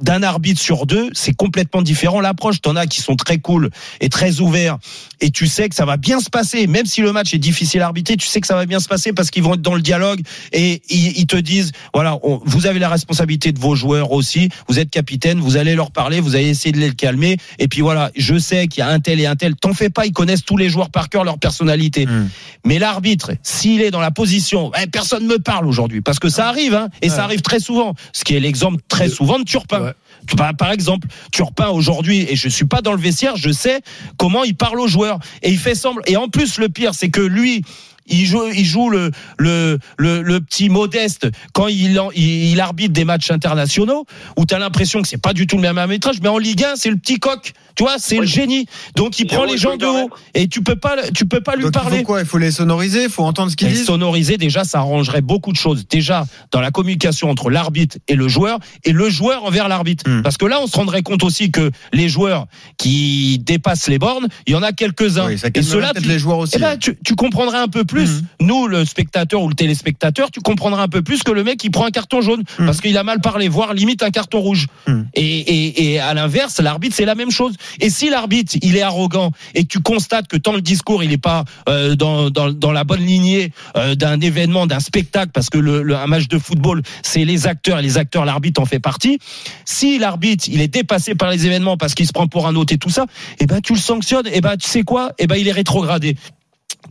C: d'un arbitre sur deux, c'est complètement différent l'approche. T'en as qui sont très cool et très ouverts, et tu sais que ça va bien se passer, même si le match est difficile à arbitrer, tu sais que ça va bien se passer parce qu'ils vont être dans le dialogue et ils, ils te disent voilà, on- vous avez la responsabilité de vos joueurs aussi, vous êtes capitaine, vous allez leur parler, vous allez essayer de les calmer, et puis voilà, je sais qu'il y a un tel et un tel, t'en fais pas, ils connaissent tous les joueurs par cœur, leur personnalité.
D: Hum.
C: Mais l'arbitre, s'il est dans la position, eh, personne ne me parle aujourd'hui, parce que ça arrive, hein, et ça arrive très souvent. Ce qui est l'exemple très souvent de Turpin.
G: Ouais.
C: Par exemple, Turpin aujourd'hui, et je suis pas dans le vestiaire, je sais comment il parle aux joueurs, et il fait semblant. Et en plus, le pire, c'est que lui. Il joue, il joue le, le, le, le petit modeste quand il, en- il, il arbitre des matchs internationaux où tu as l'impression que c'est pas du tout le même arbitrage, mais en Ligue 1, c'est le petit coq. Tu vois, c'est le génie. Donc il prend les gens de haut et tu peux pas, tu peux pas lui
D: Donc, il
C: parler.
D: faut quoi? Il faut les sonoriser, il faut entendre ce qu'ils
C: Et
D: disent?
C: sonoriser, déjà, ça arrangerait beaucoup de choses. Déjà, dans la communication entre l'arbitre et le joueur, et le joueur envers l'arbitre.
D: Hmm.
C: Parce que là, on se rendrait compte aussi que les joueurs qui dépassent les bornes, il y en a quelques-uns.
D: Oui,
C: et
D: peut-être
C: tu,
D: les joueurs aussi.
C: eh ben, tu, tu comprendrais un peu plus,
D: Mhm.
C: nous, le spectateur ou le téléspectateur, tu comprendrais un peu plus que le mec qui prend un carton jaune
D: Mhm.
C: parce qu'il a mal parlé, voire limite un carton rouge.
D: Mhm.
C: Et, et, et à l'inverse, l'arbitre, c'est la même chose. Et si l'arbitre, il est arrogant et que tu constates que tant le discours, il n'est pas euh, dans, dans, dans la bonne lignée euh, d'un événement, d'un spectacle, parce que le, le- un match de football, c'est les acteurs, et les acteurs, l'arbitre en fait partie. Si l'arbitre, il est dépassé par les événements parce qu'il se prend pour un autre et tout ça, eh ben tu le sanctionnes. Et ben tu sais quoi? Eh ben il est rétrogradé.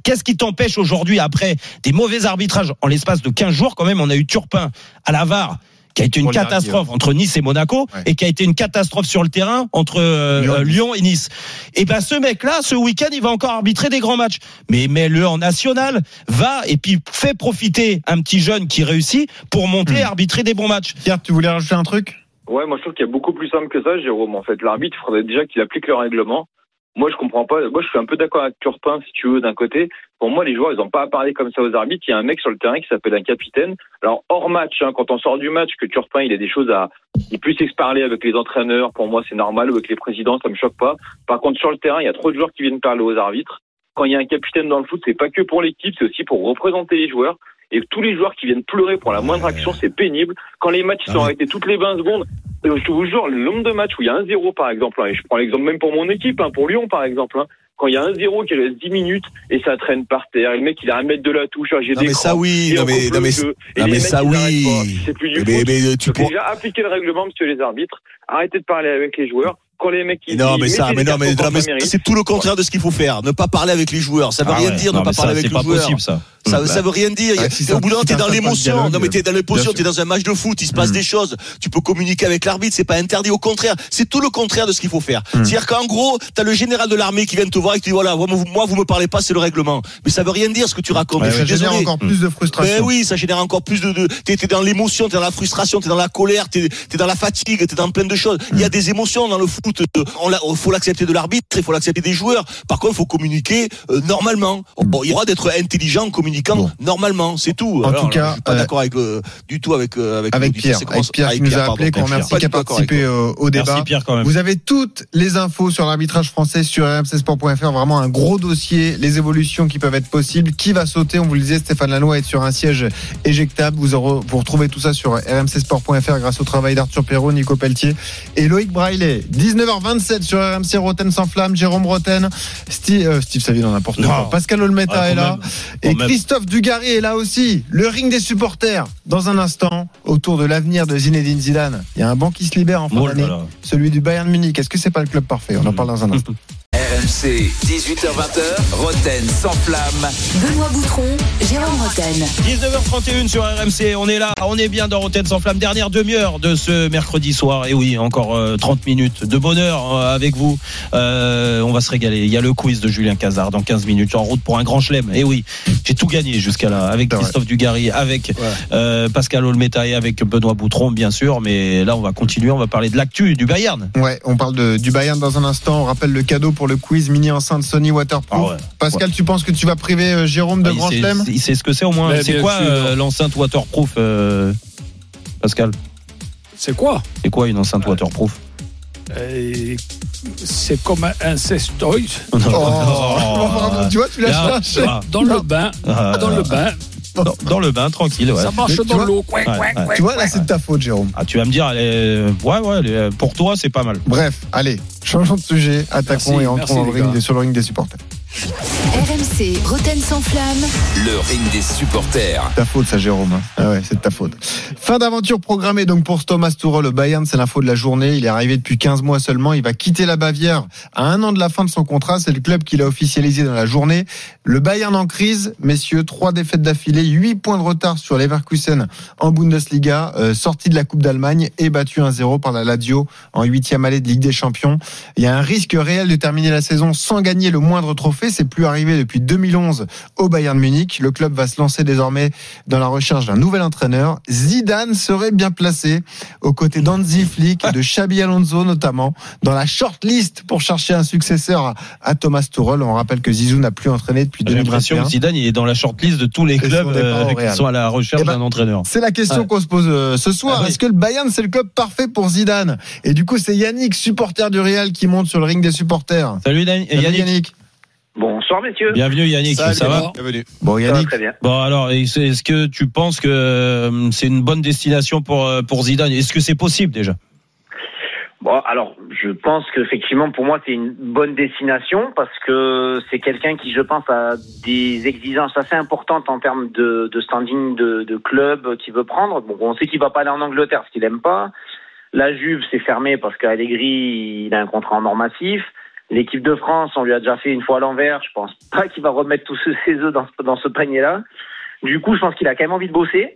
C: Qu'est-ce qui t'empêche aujourd'hui, après des mauvais arbitrages, en l'espace de 15 jours, quand même, on a eu Turpin à la VAR, qui a été une catastrophe entre Nice et Monaco,
D: Ouais.
C: et qui a été une catastrophe sur le terrain entre euh,
D: Lyon.
C: Lyon et Nice. Et ben ce mec-là, ce week-end, il va encore arbitrer des grands matchs. Mais mets-le en national, va et puis fais profiter un petit jeune qui réussit pour monter
D: Hmm.
C: et arbitrer des bons matchs.
D: Pierre, tu voulais rajouter un truc?
H: Ouais, moi je trouve qu'il y a beaucoup plus simple que ça, Jérôme. En fait, l'arbitre, il faudrait déjà qu'il applique le règlement. Moi je comprends pas. Moi je suis un peu d'accord avec Turpin si tu veux d'un côté. Pour moi les joueurs ils ont pas à parler comme ça aux arbitres. Il y a un mec sur le terrain qui s'appelle un capitaine. Alors hors match, hein, quand on sort du match, que Turpin il a des choses à, il puisse parler avec les entraîneurs. Pour moi c'est normal. Avec les présidents ça me choque pas. Par contre sur le terrain il y a trop de joueurs qui viennent parler aux arbitres. Quand il y a un capitaine dans le foot, c'est pas que pour l'équipe, c'est aussi pour représenter les joueurs. Et tous les joueurs qui viennent pleurer pour la moindre action, c'est pénible. Quand les matchs sont arrêtés toutes les 20 secondes, euh, je vous jure, le nombre de matchs où il y a un zéro, par exemple, hein, et je prends l'exemple même pour mon équipe, hein, pour Lyon, par exemple, hein, quand il y a un zéro qui reste 10 minutes et ça traîne par terre, et le mec il a un mètre de la touche, j'ai
E: Non mais ça oui, non mais, non mais, non mais ça oui.
H: C'est plus du
E: Mais, mais tu
H: Donc,
E: pour...
H: déjà, appliquez le règlement, monsieur les arbitres. Arrêtez de parler avec les joueurs. Quand les mecs ils
E: Non mais ça, mais non mais, c'est tout le contraire de ce qu'il faut faire. Ne pas parler avec les joueurs. Ça veut
C: Ah
E: rien
C: ouais.
E: dire
C: Non,
E: ne pas parler avec
C: c'est
E: les
C: pas
E: joueurs.
C: possible, ça.
E: Ça,
C: Bah,
E: ça veut rien dire.
D: Ah,
E: au bout d'un t'es dans l'émotion. Non, mais t'es dans l'émotion, t'es dans un match de foot, il se passe
D: Mm.
E: des choses. Tu peux communiquer avec l'arbitre, c'est pas interdit. Au contraire, c'est tout le contraire de ce qu'il faut faire.
D: Mm.
E: C'est-à-dire qu'en gros, t'as le général de l'armée qui vient te voir et qui dit voilà, moi, vous- me parlez pas, c'est le règlement. Mais ça veut rien dire ce que tu racontes.
D: Ouais,
E: Je
D: ça
E: suis
D: génère
E: désolé.
D: encore plus de
E: Ben
D: frustration.
E: oui, ça génère encore plus de. de t'es, dans l'émotion, t'es dans la frustration, t'es dans la colère, t'es, t'es dans la fatigue, t'es dans plein de choses. Il y a des émotions dans le foot. Euh, On l'a, faut l'accepter de l'arbitre, il faut l'accepter des joueurs. Par contre, il faut communiquer euh, normalement. Bon, il y aura d'être intelligent, communiquant
D: Bon.
E: normalement, c'est tout.
D: En
E: Alors,
D: tout cas,
E: je suis pas
D: euh,
E: d'accord avec euh, du tout avec euh, avec,
D: Avec. Pierre,
E: C'est
D: avec Pierre qui nous a appelé, qu'on remercie,
E: Pas
D: qui a participé au, débat.
C: Merci Pierre quand même.
D: Vous avez toutes les infos sur l'arbitrage français sur rmcsport.fr. Vraiment un gros dossier, les évolutions qui peuvent être possibles. Qui va sauter On vous le disait, Stéphane Lannoy est sur un siège éjectable. Vous, aurez, vous retrouvez tout ça sur rmcsport.fr grâce au travail d'Arthur Perrault, Nico Pelletier et Loïc Braillet. 19h27 sur RMC Roten sans flamme. Jérôme Roten, Steve, euh, Steve Saville en n'importe
C: Non.
D: quoi. Pascal Olmeta
C: Ah,
D: est là.
C: même.
D: Et. Christophe Dugarry est là aussi. Le ring des supporters. Dans un instant, autour de l'avenir de Zinedine Zidane. Il y a un banc qui se libère en fin d'année. Celui du Bayern Munich. Est-ce que c'est pas le club parfait? On en parle dans un instant.
A: RMC, 18h20h, Roten sans flamme.
B: Benoît Boutron, Jérôme Roten.
C: 19h31 sur RMC, on est là, on est bien dans Rotten sans flamme, dernière demi-heure de ce mercredi soir, et oui, encore euh, 30 minutes de bonheur euh, avec vous, Euh, on va se régaler, il y a le quiz de Julien Cazard dans 15 minutes, en route pour un grand chelem, et oui, j'ai tout gagné jusqu'à là, avec. Christophe Dugarry, avec euh, Pascal Olmeta et avec Benoît Boutron, bien sûr, mais là on va continuer, on va parler de l'actu du Bayern.
D: Ouais, on parle de, du Bayern dans un instant. On rappelle le cadeau pour le quiz mini enceinte Sony Waterproof.
C: Ah ouais.
D: Pascal, tu penses que tu vas priver euh, Jérôme de
C: Ah, il
D: Grand Chelem
C: Il sait ce que c'est au moins, c'est quoi euh, l'enceinte waterproof, euh, Pascal?
G: C'est quoi?
C: C'est quoi une enceinte waterproof?
G: Euh, C'est comme un incestoid
D: Oh, pardon, tu vois, tu l'as cherché.
C: ah,
G: dans le bain.
C: ah,
G: Dans le bain.
C: Dans, dans le bain, tranquille. Ouais.
G: Ça marche
D: Mais
G: dans l'eau.
C: Ouais, ouais.
D: Tu vois, là, c'est de ta faute, Jérôme.
C: Ah, tu vas me dire, est- ouais, ouais, est- pour toi, c'est pas mal.
D: Bref, allez, changeons de sujet, attaquons
G: Merci,
D: et entrons
G: merci,
D: ring sur le ring des supporters.
B: RMC, Roten sans flamme.
A: Le ring des supporters.
D: C'est ta faute, ça, Jérôme. Ah ouais, c'est de ta faute. Fin d'aventure programmée donc pour Thomas Tuchel. Le Bayern, c'est l'info de la journée. Il est arrivé depuis 15 mois seulement. Il va quitter la Bavière à un an de la fin de son contrat. C'est le club qui l'a officialisé dans la journée. Le Bayern en crise, messieurs, trois défaites d'affilée, huit points de retard sur Leverkusen en Bundesliga, euh, sorti de la Coupe d'Allemagne et battu 1-0 par la Lazio en huitième allée de Ligue des Champions. Il y a un risque réel de terminer la saison sans gagner le moindre trophée. C'est plus arrivé depuis 2011 au Bayern Munich. Le club va se lancer désormais dans la recherche d'un nouvel entraîneur. Zidane serait bien placé aux côtés d'Anzi Flick et de Xabi Alonso notamment dans la shortlist pour chercher un successeur à, Thomas Tuchel. On rappelle que Zizou n'a plus entraîné depuis
C: J'ai l'impression
D: 2021.
C: que Zidane il est dans la shortlist de tous les clubs euh, qui sont à la recherche
D: Eh ben,
C: d'un entraîneur.
D: C'est la question
C: Ouais.
D: qu'on se pose euh, ce soir.
C: Ah oui.
D: Est-ce que le Bayern c'est le club parfait pour Zidane? Et du coup c'est Yannick, supporter du Real, qui monte sur le ring des supporters.
C: Salut Dan-
D: Salut,
C: Yannick.
D: Yannick.
H: Bonsoir messieurs.
C: Bienvenue Yannick,
E: Salut,
C: ça va
E: Bienvenue.
D: Bon
H: Ça va
D: Yannick,
H: très bien.
C: Bon alors, est-ce que tu penses que euh, c'est une bonne destination pour euh, pour Zidane? Est-ce que c'est possible déjà?
I: Bon, alors, je pense qu'effectivement, pour moi, c'est une bonne destination parce que c'est quelqu'un qui, je pense, a des exigences assez importantes en termes de, de standing de, de club qu'il veut prendre. Bon, on sait qu'il va pas aller en Angleterre, ce qu'il aime pas. La Juve, c'est fermé parce qu'Allegri, il a un contrat en or massif. L'équipe de France, on lui a déjà fait une fois à l'envers. Je pense pas qu'il va remettre tous ses œufs dans, ce- dans ce panier-là. Du coup, je pense qu'il a quand même envie de bosser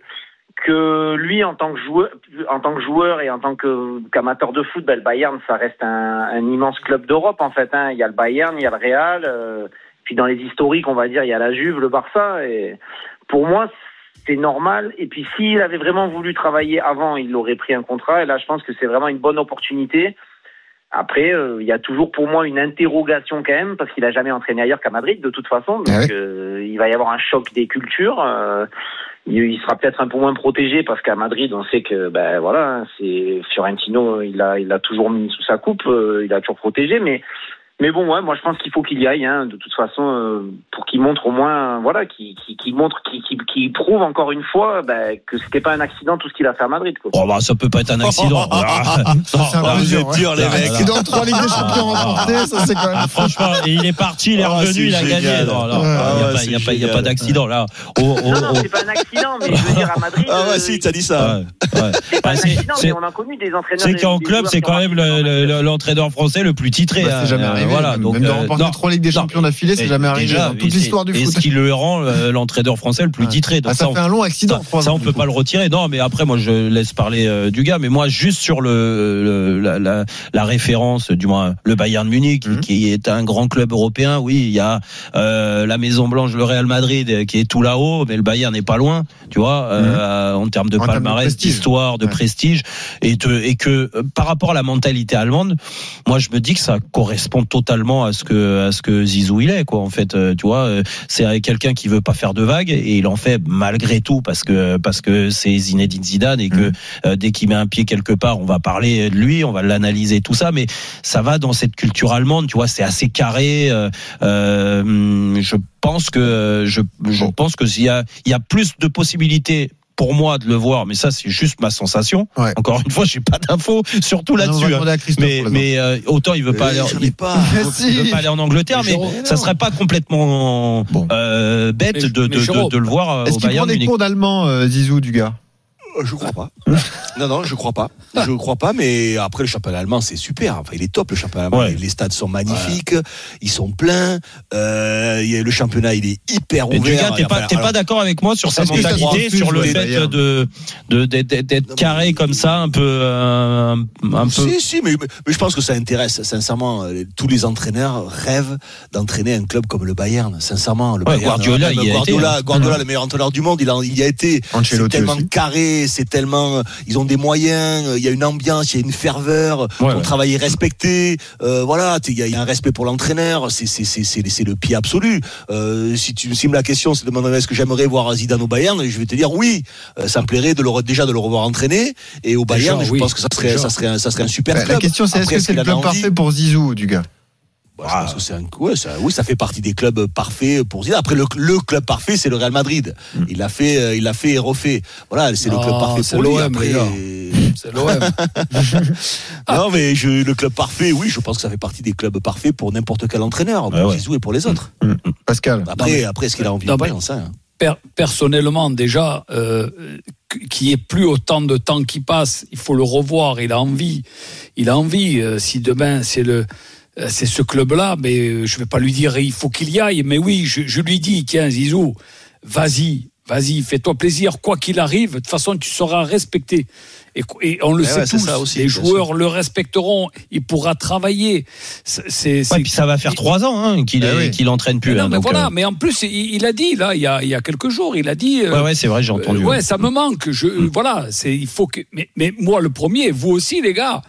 I: que lui, en tant que joueur, en tant que joueur et en tant qu'amateur de foot, ben, le Bayern, ça reste un, un immense club d'Europe en fait. Hein. Il y a le Bayern, il y a le Real, euh, puis dans les historiques, on va dire, il y a la Juve, le Barça. Et pour moi, c'est normal. Et puis s'il avait vraiment voulu travailler avant, il aurait pris un contrat. Et là, je pense que c'est vraiment une bonne opportunité. Après, euh, il y a toujours pour moi une interrogation quand même, parce qu'il a jamais entraîné ailleurs qu'à Madrid de toute façon. Donc
D: Ah ouais.
I: euh, il va y avoir un choc des cultures. euh, il sera peut-être un peu moins protégé parce qu'à Madrid, on sait que ben voilà, c'est Fiorentino, il a il a toujours mis sous sa coupe, euh, il a toujours protégé, mais mais bon, ouais, moi je pense qu'il faut qu'il y aille, hein, de toute façon, euh, pour qu'il montre au moins, voilà, qu'il qu'il qu'il montre, qu'il prouve encore une fois ben, que c'était pas un accident tout ce qu'il a fait à Madrid. Quoi.
C: Oh, bah, ça peut pas être un accident.
D: Ça, c'est un
C: Ah,
D: peu
C: vous
D: dur,
C: durs, les
D: Ah,
C: mecs.
D: C'est dans trois Ligues des Champions remportées, ça c'est quand même.
C: Ah, franchement, et il est parti, il est
D: Ah,
C: revenu, il a gagné. Non,
D: Ouais,
C: il n'y a,
D: ouais,
C: pas- a a d'accident là. Oh, oh,
I: Non, non,
C: oh.
I: c'est pas un accident, mais je veux dire à Madrid.
E: Ah ouais,
I: euh,
E: si, t'as dit ça.
C: Ouais, ouais.
I: C'est pas
C: Ah,
I: un
C: c'est-
I: accident,
C: c'est-
I: mais on a connu des entraîneurs.
C: C'est
I: des-
C: qu'en club, c'est quand même l'entraîneur français le plus titré.
D: Bah,
C: hein.
D: c'est jamais
C: Euh,
D: arrivé.
C: Voilà, donc
D: même de
C: euh,
D: remporter
C: non.
D: trois Ligues des. Champions d'affilée, c'est
C: Et
D: jamais arrivé
C: déjà,
D: dans toute
C: et
D: l'histoire du
C: Et
D: foot.
C: ce qui le rend euh, l'entraîneur français le plus titré. Donc
D: Ah, ça
C: on-
D: fait un long accident.
C: ça, ça, on peut pas le retirer. Non, mais après, moi, je laisse parler euh, du gars. Mais moi, juste sur le, le- la, la, la référence, du moins le Bayern de Munich,
D: Mhm.
C: qui est un grand club européen. Oui, il y a euh, la Maison Blanche, le Real Madrid, qui est tout là-haut, mais le Bayern n'est pas loin. Tu vois, euh, en termes de
D: En de
C: palmarès,
D: prestige.
C: d'histoire, de prestige, et, te- et que par rapport à la mentalité allemande, moi, je me dis que ça correspond totalement à ce que à ce que Zizou il est, quoi. En fait, euh, tu vois, euh, c'est quelqu'un qui veut pas faire de vagues et il en fait malgré tout parce que parce que c'est Zinedine Zidane et que euh, dès qu'il met un pied quelque part, on va parler de lui, on va l'analyser tout ça, mais ça va dans cette culture allemande, tu vois, c'est assez carré. euh, euh, je pense que je je pense que s'il y a il y a plus de possibilités pour moi de le voir, mais ça c'est juste ma sensation.
D: Ouais.
C: Encore une fois, j'ai pas d'infos, surtout là-dessus. hein. Mais, mais euh, autant il veut pas aller,
E: ai
C: il,
E: pas.
D: Mais
C: il
D: si.
C: veut pas aller en Angleterre, mais
E: Jérôme,
C: ça serait pas complètement
D: Bon.
C: euh, bête
G: Mais-
C: de,
G: mais
C: de, de,
G: Jérôme,
C: de le voir euh,
D: Est-ce qu'il prend des cours d'allemand, euh, Zizou, du gars?
E: Je crois pas. non, non, je crois pas. Je crois pas, mais après le championnat allemand, c'est super. Enfin, il est top le championnat allemand.
C: Ouais.
E: Les stades sont magnifiques, ils sont pleins. Euh, a- le championnat, il est hyper
C: Mais
E: ouvert.
C: T'es pas, pas d'accord avec moi sur
D: ça
C: mentalité, sur le fait de de- d'être carré comme ça, un peu euh, un peu.
E: Si, si, mais, mais- mais je pense que ça intéresse, sincèrement. euh, Tous les entraîneurs rêvent d'entraîner un club comme le Bayern, sincèrement. Le
C: Ouais,
E: Bayern,
C: Guardiola,
E: même
C: il y a
E: Guardiola,
C: été, hein.
E: Guardiola, le meilleur entraîneur du monde, il, en- il y a été. C'est tellement
D: aussi.
E: carré, c'est tellement. Ils ont des moyens, il y a une ambiance, il y a une ferveur,
C: Ouais,
E: ton
C: ouais.
E: travail est respecté. euh, voilà, il y, a- il y a un respect pour l'entraîneur, c'est c'est- c'est- c'est- c'est le pied absolu. Euh, si tu si me la question, c'est de demander est-ce que j'aimerais voir Zidane au Bayern, je vais te dire oui. Euh, ça me plairait de le, re- déjà de le revoir entraîner. Et au Bayern, je
G: oui.
E: pense que ça serait,
G: Déjà.
E: ça serait, un, ça serait un super
D: Ouais,
E: club.
D: La question, c'est est-ce que c'est le club parfait pour Zizou, du gars?
E: Bah, je pense que c'est un, ouais, ça, oui, ça fait partie des clubs parfaits pour Zidane. Après, le, le club parfait, c'est le Real Madrid. Il l'a fait, euh, il l'a fait et refait. Voilà, c'est le
G: Non,
E: club parfait
G: c'est
E: pour
G: l'OM,
E: Après, euh,
G: C'est l'OM.
E: non, mais je, le club parfait, oui, je pense que ça fait partie des clubs parfaits pour n'importe quel entraîneur, pour
C: Ouais, ouais.
E: Zizou et pour les autres.
D: Pascal
E: Après,
G: Non, mais-
E: après, est-ce qu'il a envie sais rien.
G: Per- personnellement, déjà, euh, qu'il n'y ait plus autant de temps qui passe, il faut le revoir. Il a envie. Il a envie. euh, si demain c'est le c'est ce club-là, mais euh, je vais pas lui dire il faut qu'il y aille. Mais oui, je, je lui dis tiens Zizou, vas-y, vas-y, fais-toi plaisir, quoi qu'il arrive. De toute façon, tu seras respecté. Et, et on le
E: Ouais,
G: sait
E: ouais,
G: tous.
E: ça aussi,
G: les joueurs le respecteront. Il pourra travailler. C'est,
C: Ouais, puis ça va faire trois ans hein, qu'il
D: Ah
C: qu'il entraîne plus.
G: mais non,
C: hein,
G: mais
C: donc,
G: voilà.
C: euh,
G: Mais en plus, il, il a dit là, il y a, il y a quelques jours, il a dit. euh,
C: Ouais, ouais, c'est vrai, j'ai entendu.
G: euh, ouais, ça me manque. Je, Voilà, c'est il faut que. Mais, mais moi, le premier, vous aussi, les gars,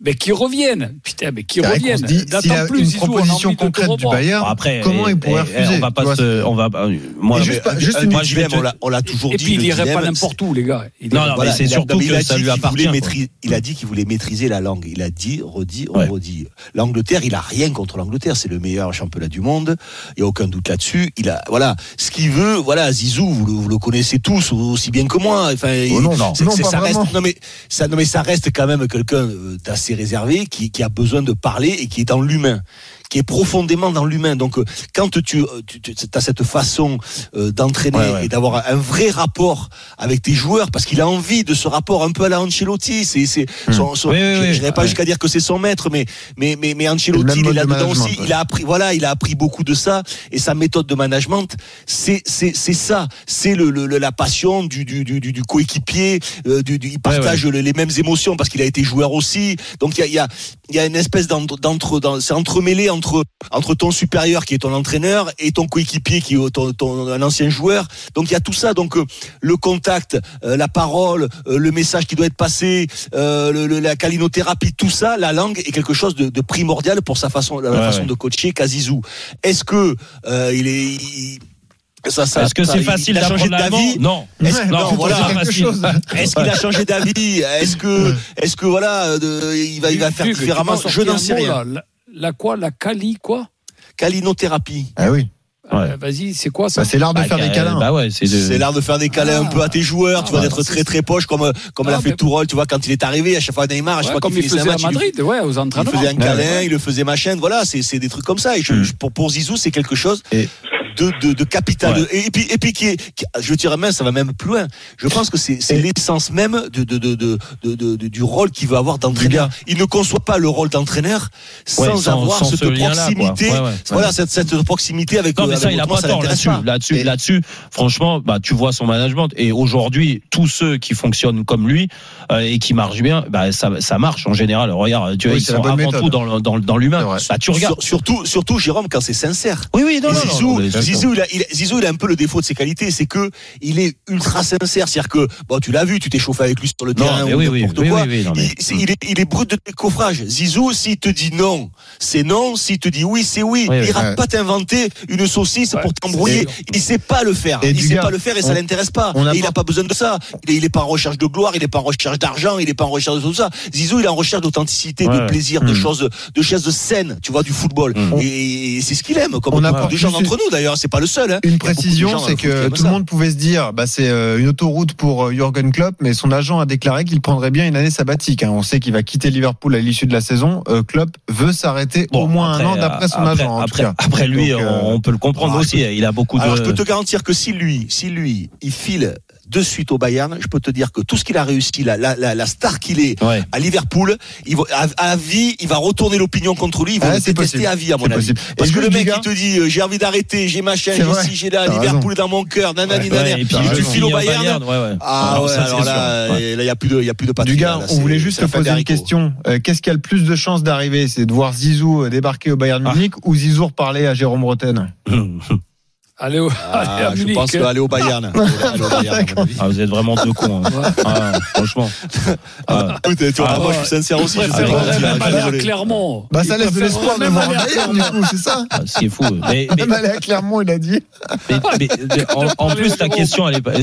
G: mais qui reviennent. Putain, mais qui reviennent.
D: s'il a
G: plus,
D: une
G: Zizou,
D: proposition concrète du. Bayern,
C: Bon, après,
D: comment
C: eh,
D: il pourrait
C: eh,
D: refuser
C: On va pas se, on va. euh, Moi,
D: Et juste pas-
C: euh,
D: juste
C: euh,
D: une
C: moi, je
E: on l'a- on l'a toujours
G: Et
E: dit.
G: puis, il irait pas n'importe où, les gars. Il
C: Non, non,
G: pas-
C: mais c'est
E: il a-
C: surtout
E: mais
C: que ça
E: dit
C: lui
E: qu'il
C: appartient,
E: voulait
C: quoi.
E: maîtriser- il a dit qu'il voulait maîtriser la langue. Il a dit, redit, redit. L'Angleterre, il a rien contre l'Angleterre. C'est le meilleur championnat du monde. Il y a aucun doute là-dessus. Il a, voilà, ce qu'il veut. Voilà, Zizou, vous le, vous le connaissez tous aussi bien que moi. Enfin,
D: Oh non, non.
E: ça reste, non mais ça, non mais ça reste quand même quelqu'un euh, réservé qui, qui a besoin de parler et qui est dans l'humain qui est profondément dans l'humain. Donc, euh, quand tu, euh, tu, as cette façon euh, d'entraîner
C: Ouais, ouais.
E: et d'avoir un vrai rapport avec tes joueurs, parce qu'il a envie de ce rapport un peu à la Ancelotti. C'est, c'est, son, son-
C: Hmm. Oui,
E: je
C: oui.
E: n'irai pas
C: Ouais.
E: jusqu'à dire que c'est son maître, mais, mais, mais, mais Ancelotti, il est là-dedans aussi. Il a appris, voilà, il a appris beaucoup de ça. Et sa méthode de management, c'est, c'est, c'est ça. C'est le, le- le- la passion du, du, du, du- coéquipier. euh, du, du- il partage le- les mêmes émotions parce qu'il a été joueur aussi. Donc, il y a, il y a, y a une espèce d'entre, d'entre dans- c'est entremêlé entre entre ton supérieur qui est ton entraîneur et ton coéquipier qui est ton, ton- un ancien joueur. Donc il y a tout ça. Donc euh, le contact, euh, la parole, euh, le message qui doit être passé, euh, le- le- la calinothérapie, tout ça, la langue est quelque chose de, de primordial pour sa façon, la
C: Ouais,
E: façon
C: ouais.
E: de coacher Kazizou. Est-ce que euh, il est il- ça, ça,
C: Est-ce que c'est
E: il-
C: facile
E: changé
C: d'apprendre
E: d'avis
C: l'allemand? Non.
E: Est-ce-
D: Ouais,
E: non, voilà.
D: chose.
E: Est-ce qu'il a changé d'avis? Est-ce que, est-ce que voilà, de- il va, il va faire différemment? Je n'en sais rien.
G: là. La, quoi? La cali quoi?
E: Calinothérapie.
D: Ah oui.
C: Ouais.
G: Euh, Vas-y, c'est quoi ça?
D: Bah, c'est l'art de
C: Bah,
D: faire des
C: euh,
D: câlins.
C: Bah ouais, c'est de-
E: l'art de faire des câlins un peu à tes joueurs, tu
G: Ah
E: vois,
G: ouais,
E: d'être très très poche comme comme
G: Ah,
E: l'a fait
G: mais-
E: Tourol, tu vois, quand il est arrivé, à chaque fois Neymar, à chaque
G: Ouais,
E: fois
G: Comme
E: qu'il
G: il
E: finissait
G: faisait
E: un
G: à
E: match, il
G: Madrid, ouais, aux
E: il
G: entraînements.
E: faisait un
D: Ouais,
E: câlin, il le faisait machin, voilà, c'est c'est des trucs comme ça. Et je-
C: Mm.
E: je- pour pour Zizou, c'est quelque chose
D: Et-
E: de de, de capital.
C: Ouais.
E: Et, et puis et puis qui est, qui- je dirais même, ça va même plus loin. Je pense que c'est l'essence même de de de de, de- de- de- du rôle qu'il veut avoir d'entraîneur. Il ne conçoit pas le rôle d'entraîneur sans,
C: Ouais, sans-
E: avoir
C: sans
E: cette
C: ce
E: proximité.
C: Ouais, ouais.
E: Voilà, cette cette proximité avec.
C: Non, mais
E: avec
C: ça, il a
E: autrement,
C: pas
E: ça
C: tort
E: l'intéresse
C: là-dessus. Là-dessus,
E: Et-
C: là-dessus, franchement, bah, tu vois son management. Et aujourd'hui, tous ceux qui fonctionnent comme lui euh, et qui marchent bien, bah, ça, ça marche en général. Regarde, tu vois,
D: Oui,
C: ils sont avant
D: méthode.
C: tout dans, dans, dans l'humain. Bah, tu regardes.
E: Sur- surtout, surtout, Jérôme, quand c'est sincère.
C: Oui, oui, non, non,
E: Zizou, il a, il a- Zizou, il a un peu le défaut de ses qualités, c'est que il est ultra sincère. C'est-à-dire que, bon, tu l'as vu, tu t'es chauffé avec lui sur le
C: Non,
E: terrain ou
C: oui, oui,
E: n'importe
C: oui,
E: quoi.
C: oui, oui, non, mais-
E: il, est, il est brut de décoffrage. Zizou, s'il te dit non, c'est non. S'il te dit oui, c'est oui.
C: Oui,
E: il ira
D: Ouais.
E: pas t'inventer une saucisse
G: Ouais,
E: pour t'embrouiller. Il sait pas le faire.
D: Et
E: il sait
D: gars,
E: pas le faire et ça
D: on-
E: l'intéresse pas.
D: on a
E: Et il
D: pas-
E: a pas besoin de ça. Il est, il est pas en recherche de gloire, il est pas en recherche d'argent, il est pas en recherche de tout ça. Zizou, il est en recherche d'authenticité,
C: Ouais.
E: de plaisir, de
C: Mm.
E: choses, de choses saines, tu vois, du football.
C: Mm.
E: Et, c'est ce qu'il aime, comme
D: On
E: beaucoup de gens d'entre nous d'ailleurs. C'est pas le seul. Hein.
D: Une
E: de
D: précision, c'est que tout le monde pouvait se dire, bah, c'est euh, une autoroute pour euh, Jürgen Klopp, mais son agent a déclaré qu'il prendrait bien une année sabbatique. hein. On sait qu'il va quitter Liverpool à l'issue de la saison. Euh, Klopp veut s'arrêter
C: Bon,
D: au moins
C: après,
D: un an d'après son
C: après-
D: agent. En
C: après,
D: tout cas.
C: après lui,
D: Donc, euh,
C: on, peut le comprendre
E: ah,
C: aussi. Il a beaucoup de.
E: Alors je peux te garantir que si lui, si lui, il file de suite au Bayern, je peux te dire que tout ce qu'il a réussi, la, la, la, star qu'il est
C: Ouais.
E: à Liverpool, il va, à, à vie, il va retourner l'opinion contre lui, il va
D: Ah,
E: le détester
D: possible.
E: à vie à mon avis.
D: possible.
E: Parce
D: Et
E: que le mec il te dit euh, j'ai envie d'arrêter, j'ai machin, j'ai ci, j'ai là, Liverpool est dans mon cœur, nanani,
C: Ouais,
E: nanana.
C: et puis
E: tu files au Bayern.
C: ouais, ouais.
E: Ah
C: Alors,
E: ouais, alors là.
C: Ouais.
E: il y a plus de, il y a plus de patrie.
D: On voulait juste te poser une question. Euh, Qu'est-ce qui a le plus de chances d'arriver? C'est de voir Zizou débarquer au Bayern
C: Ah.
D: Munich ou Zizou reparler à Jérôme Roten?
G: Allez, au-
E: Ah,
G: allez à
E: je pense aller au Bayern. Aller au Bayern.
C: Ah, vous êtes vraiment deux cons. hein. Ah, franchement. Ah.
E: Tu vois,
C: Ah,
E: moi je suis sincère aussi. Je sais pas.
G: Clermont.
D: Bah ça laisse de l'espoir de
G: même
D: voir Bayern du coup, c'est ça
C: Ah, Ce qui est fou. Mais, mais-
D: Même aller à Clermont, il a dit.
C: mais- mais- mais en, en plus, ta question, elle est pas.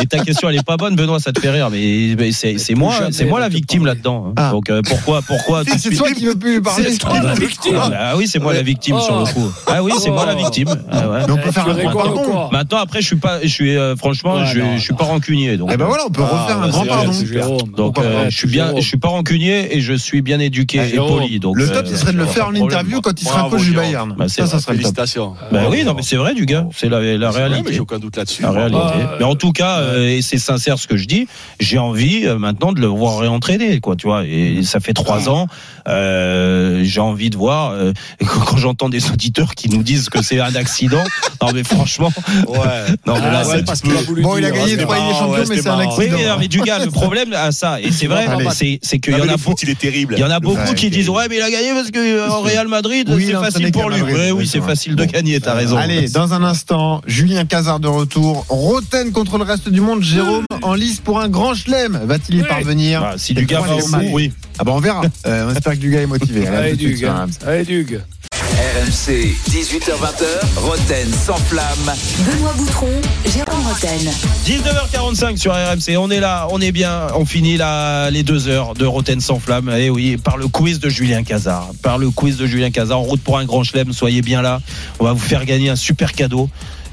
C: Et ta question, elle est pas bonne, Benoît, ça te fait rire. Mais, mais c'est moi, c'est moi la victime là-dedans. hein.
D: Ah.
C: Donc euh, pourquoi, pourquoi
D: C'est toi qui veux plus lui parler.
G: C'est toi la victime.
C: Ah, bah oui, c'est moi la victime sur le coup. Ah oui, c'est moi la victime. Ah ouais.
D: Mais on peut faire un grand pardon.
C: Maintenant, après, je suis pas, je suis euh, franchement,
G: Ouais,
C: je,
G: non,
C: je suis pas rancunier. Donc,
D: Eh ben voilà, on peut
G: Ah,
D: refaire un
G: bah,
D: grand
G: c'est
D: pardon.
C: donc euh, je suis bien, je suis pas rancunier et je suis bien éduqué
G: Ah,
C: et poli. Donc
D: Le
C: euh,
D: top, ce serait de le faire en interview quand il sera coach du. Bayern.
C: Bah, c'est
D: Ça, ça
C: vrai.
D: serait.
E: Félicitations.
C: Bah oui, non, mais c'est vrai, du gars. C'est la, la réalité.
E: j'ai aucun doute là-dessus.
C: La réalité.
G: Ah,
C: mais en tout cas, euh, et c'est sincère ce que je dis, j'ai envie euh, maintenant de le voir réentraîner, quoi, tu vois. Et ça fait trois ans, euh, j'ai envie de voir. euh, quand j'entends des auditeurs qui nous disent que c'est un accident, non mais franchement,
E: Ouais.
C: non mais là,
G: Ah,
C: c'est-
G: ouais, parce voulu
D: Bon, il a gagné
G: c'était
D: trois Ligues des
E: marrant,
D: Champions,
E: ouais,
D: mais c'est un
E: marrant.
C: oui,
D: accident.
C: mais, non, mais du gars, le problème à ça, et c'est vrai, c'est c'est qu'il y en a beaucoup.
E: il est terrible.
C: Il y en a beaucoup qui disent ouais mais il a gagné parce que euh, en Real Madrid c'est facile pour lui.
D: Oui,
C: oui
D: c'est
C: facile de gagner. T'as raison.
D: Allez, dans un instant, Julien Cazard de retour. Roten contre le reste du monde. Jérôme en lice pour un grand chelem. Va-t-il y parvenir
C: Bah, si du gars va au bout, oui.
D: Ah bah on verra. Euh, on espère que du gars est motivé. Allez, à
G: Allez,
D: tout RMC.
G: Allez, Dugue.
A: RMC, 18h20h, Roten sans flamme.
B: Benoît Boutron, Jérôme Roten.
C: 19h45 sur RMC. On est là, on est bien. On finit là les deux heures de Roten sans flamme. Et oui, par le quiz de Julien Cazard. Par le quiz de Julien Cazard. En route pour un grand chelem. Soyez bien là. On va vous faire gagner un super cadeau.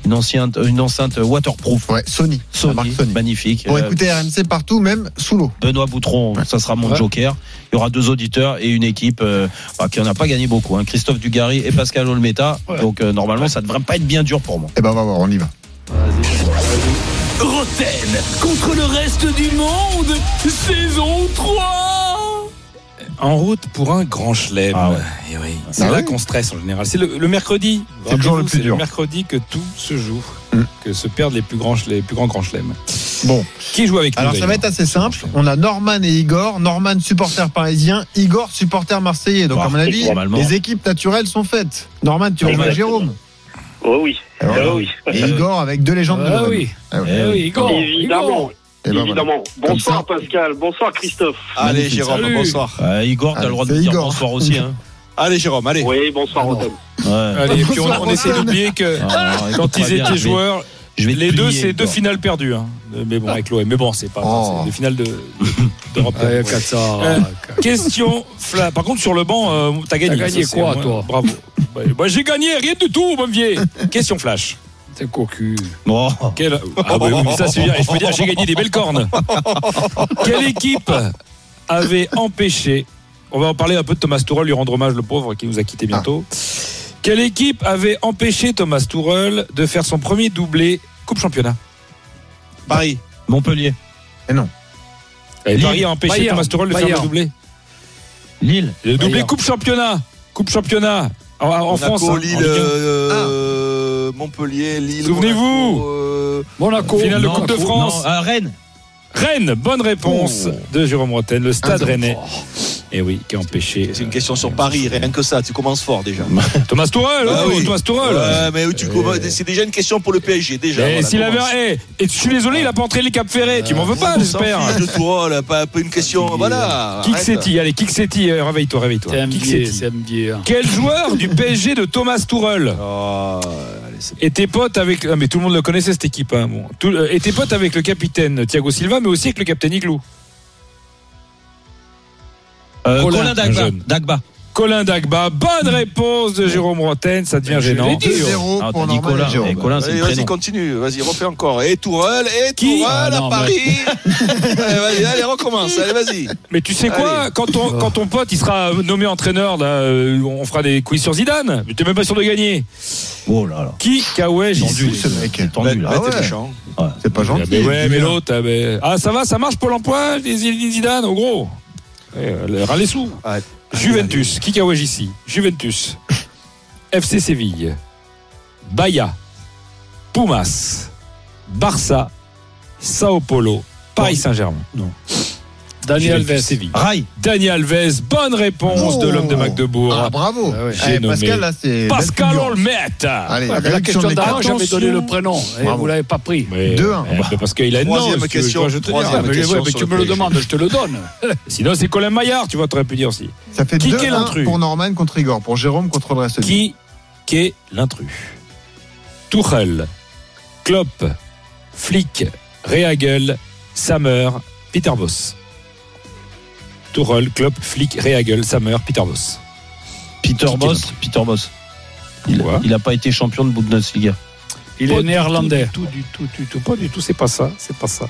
C: Une enceinte, une enceinte waterproof.
D: Ouais, Sony. La marque
C: Sony,
D: Sony.
C: magnifique.
D: Pour
C: Euh,
D: écouter RMC partout, même sous l'eau.
C: Benoît Boutron, ça sera mon
G: Ouais.
C: joker. Il y aura deux auditeurs et une équipe euh, bah, qui en a pas gagné beaucoup. hein. Christophe Dugarry et Pascal Olmeta.
G: Ouais.
C: Donc euh, normalement, ça devrait pas être bien dur pour moi.
D: Eh ben on va voir, on y va.
A: Roten contre le reste du monde, saison 3
J: En route pour un grand chelem.
C: Ah ouais.
J: Et oui, c'est
D: Ah
J: là
D: ouais
J: qu'on stresse en général. C'est le, le mercredi.
D: C'est le jour le plus
J: c'est
D: dur.
J: le mercredi que tout se joue,
D: Mm.
J: que se perdent les plus grands, les plus grands grands chelems.
D: Bon,
J: Qui joue avec nous
D: alors ça va être assez simple. On a Norman et Igor. Norman, supporter parisien. Igor, supporter marseillais. Donc,
C: Bah,
D: à mon avis, les équipes naturelles sont faites. Norman, tu vas jouer à Jérôme.
H: Oh oui. Ah oui.
D: Et Igor avec deux légendes de
G: Ah oui.
D: Ah ouais.
G: Eh oui, Igor.
H: Évidemment.
G: Igor.
D: Et ben voilà.
H: Évidemment. Bonsoir
D: ça.
H: Pascal, bonsoir Christophe.
E: Allez,
D: Magnifique.
E: Jérôme,
G: Salut.
E: bonsoir.
C: Euh, Igor, t'as le droit de dire
D: Igor.
C: bonsoir aussi. Hein.
E: Allez, Jérôme, allez.
H: Oui, bonsoir Rotten.
C: Ouais.
J: Allez, et puis on, essaie d'oublier que
C: Ah,
J: quand ils étaient joueurs,
C: je vais te
J: les deux, c'est deux finales perdues. hein. Mais bon, avec l'OM. Mais bon, c'est pas
D: Oh.
J: c'est des finales de- d'Europe.
G: Ouais,
J: Ouais. Euh, Question, Fla. Par contre, sur le banc, euh, t'as gagné.
G: T'as gagné
J: Ça,
G: quoi,
J: moi.
G: toi
J: Bravo. Ouais, bah, j'ai gagné, rien du tout, mon vieux. Question flash.
G: T'es cocu.
C: Bon.
J: Quelle... Ah oui, oui, ça c'est bien. Et je peux dire, j'ai gagné des belles cornes. Quelle équipe avait empêché On va en parler un peu de Thomas Tourelle, lui rendre hommage, le pauvre, qui nous a quitté bientôt. Quelle équipe avait empêché Thomas Tourelle de faire son premier doublé Coupe Championnat?
E: Paris.
C: Montpellier.
J: Et
C: Lille.
J: Paris a empêché
G: Bayern.
J: Thomas Tourelle de faire le doublé.
C: Lille.
J: Le doublé
G: Bayern.
J: Coupe Championnat. Coupe Championnat. En, France. hein, en
E: euh, Montpellier, Lille.
J: Souvenez-vous.
E: Monaco, euh,
G: Monaco.
J: Finale de
C: Non,
J: Coupe de
C: non,
J: France.
C: à Rennes.
J: Rennes, bonne réponse de Jérôme Rotten, le stade rennais. Et oui, qui a empêché.
E: C'est une question sur Paris, rien que ça. Tu commences fort déjà.
J: Thomas Tourelle,
E: Ah
J: oh,
E: oui.
J: Thomas Tourelle.
E: Ouais, mais tu commences- c'est déjà une question pour le PSG déjà.
J: Et
E: voilà,
J: s'il avait.
E: commence.
J: eh, et je suis désolé, il a pas entraîné les Cap Ferré. Tu m'en veux pas, j'espère.
E: de Tourelle, pas, pas une question. Voilà.
J: Kick
E: arrête.
J: City, allez, euh, réveille-toi, réveille-toi.
G: Hein.
J: Quel joueur du PSG de Thomas Tourelle
E: Oh, allez, c'est-
J: était pote avec. Ah, mais tout le monde le connaissait cette équipe. Hein, bon. Tout- euh, était pote avec le capitaine Thiago Silva, mais aussi avec le capitaine Igloo.
C: Euh,
G: Colin,
C: Colin Dagba.
J: jeune.
C: Dagba.
J: Colin Dagba, bonne réponse de Jérôme Roten, ça devient gênant.
G: dit.
D: 2-0
C: Ah,
D: pour Jérôme.
C: Et Colin, c'est
E: Allez,
C: le
E: vas-y, continue. Vas-y, refais encore. Et Tourelle, et
J: Qui
E: Tourelle
G: Ah,
E: à
G: non,
E: Paris. allez, vas-y, allez, recommence. Allez, vas-y.
J: Mais tu sais quoi,
E: Allez.
J: quand, on, quand ton pote il sera nommé entraîneur, là, euh, on fera des quiz sur Zidane. Mais t'es même pas sûr de gagner.
C: Oh là là.
J: Qui Kawaj
D: Tendu, ce mec.
C: C'est tendu là.
D: Ah ouais.
E: méchant.
D: C'est pas gentil.
J: Ah, mais ouais, mais
D: Julien.
J: l'autre, ah, mais- ah, ça va, ça marche pour l'emploi, Zidane, au gros. Eh, euh, les sous. Juventus, qui Kawaj ici Juventus, FC Séville, Bahia, Pumas, Barça, Sao Paulo, Paris Saint-Germain.
C: Non.
G: Daniel Alves.
C: Rai.
J: Daniel Alves, bonne réponse de l'homme de Magdebourg.
D: Ah, bravo.
G: Ah ouais.
J: J'ai
D: Allez,
J: nommé
D: Pascal, là, c'est.
J: Pascal
D: belle figure.
J: Olmet.
D: Allez,
G: Ouais, la
D: réduction
G: question d'avant, j'avais donné le prénom. Et
D: Bravo.
G: vous l'avez pas pris.
J: Mais-
D: 2-1.
J: eh, mais parce qu'il a une
E: Troisième
J: non,
E: question,
J: je te
G: Ah, mais,
E: question
G: ouais, mais
E: sur
G: tu
E: le
G: me le demandes, je te le donne.
J: Sinon, c'est Colin Maillard, tu vois, t'aurais pu dire aussi.
D: Ça fait
J: Qui est
D: 2-1
J: l'intrus
D: pour Norman contre Igor. Pour Jérôme contre le reste
J: Qui est l'intrus Tuchel, Klopp, Flick, Rehagel, Sammer, Peter Boss. Tuchel, Klopp, Flick, Rehagel, Sammer, Peter Boss.
C: Peter
J: Qui
C: Boss. Peter Boss. Il,
J: Quoi
C: il a pas été champion de Bundesliga.
G: Il
J: Pas
G: est néerlandais.
J: tout, Du tout, du tout, du tout, pas du tout, c'est pas ça, c'est pas ça.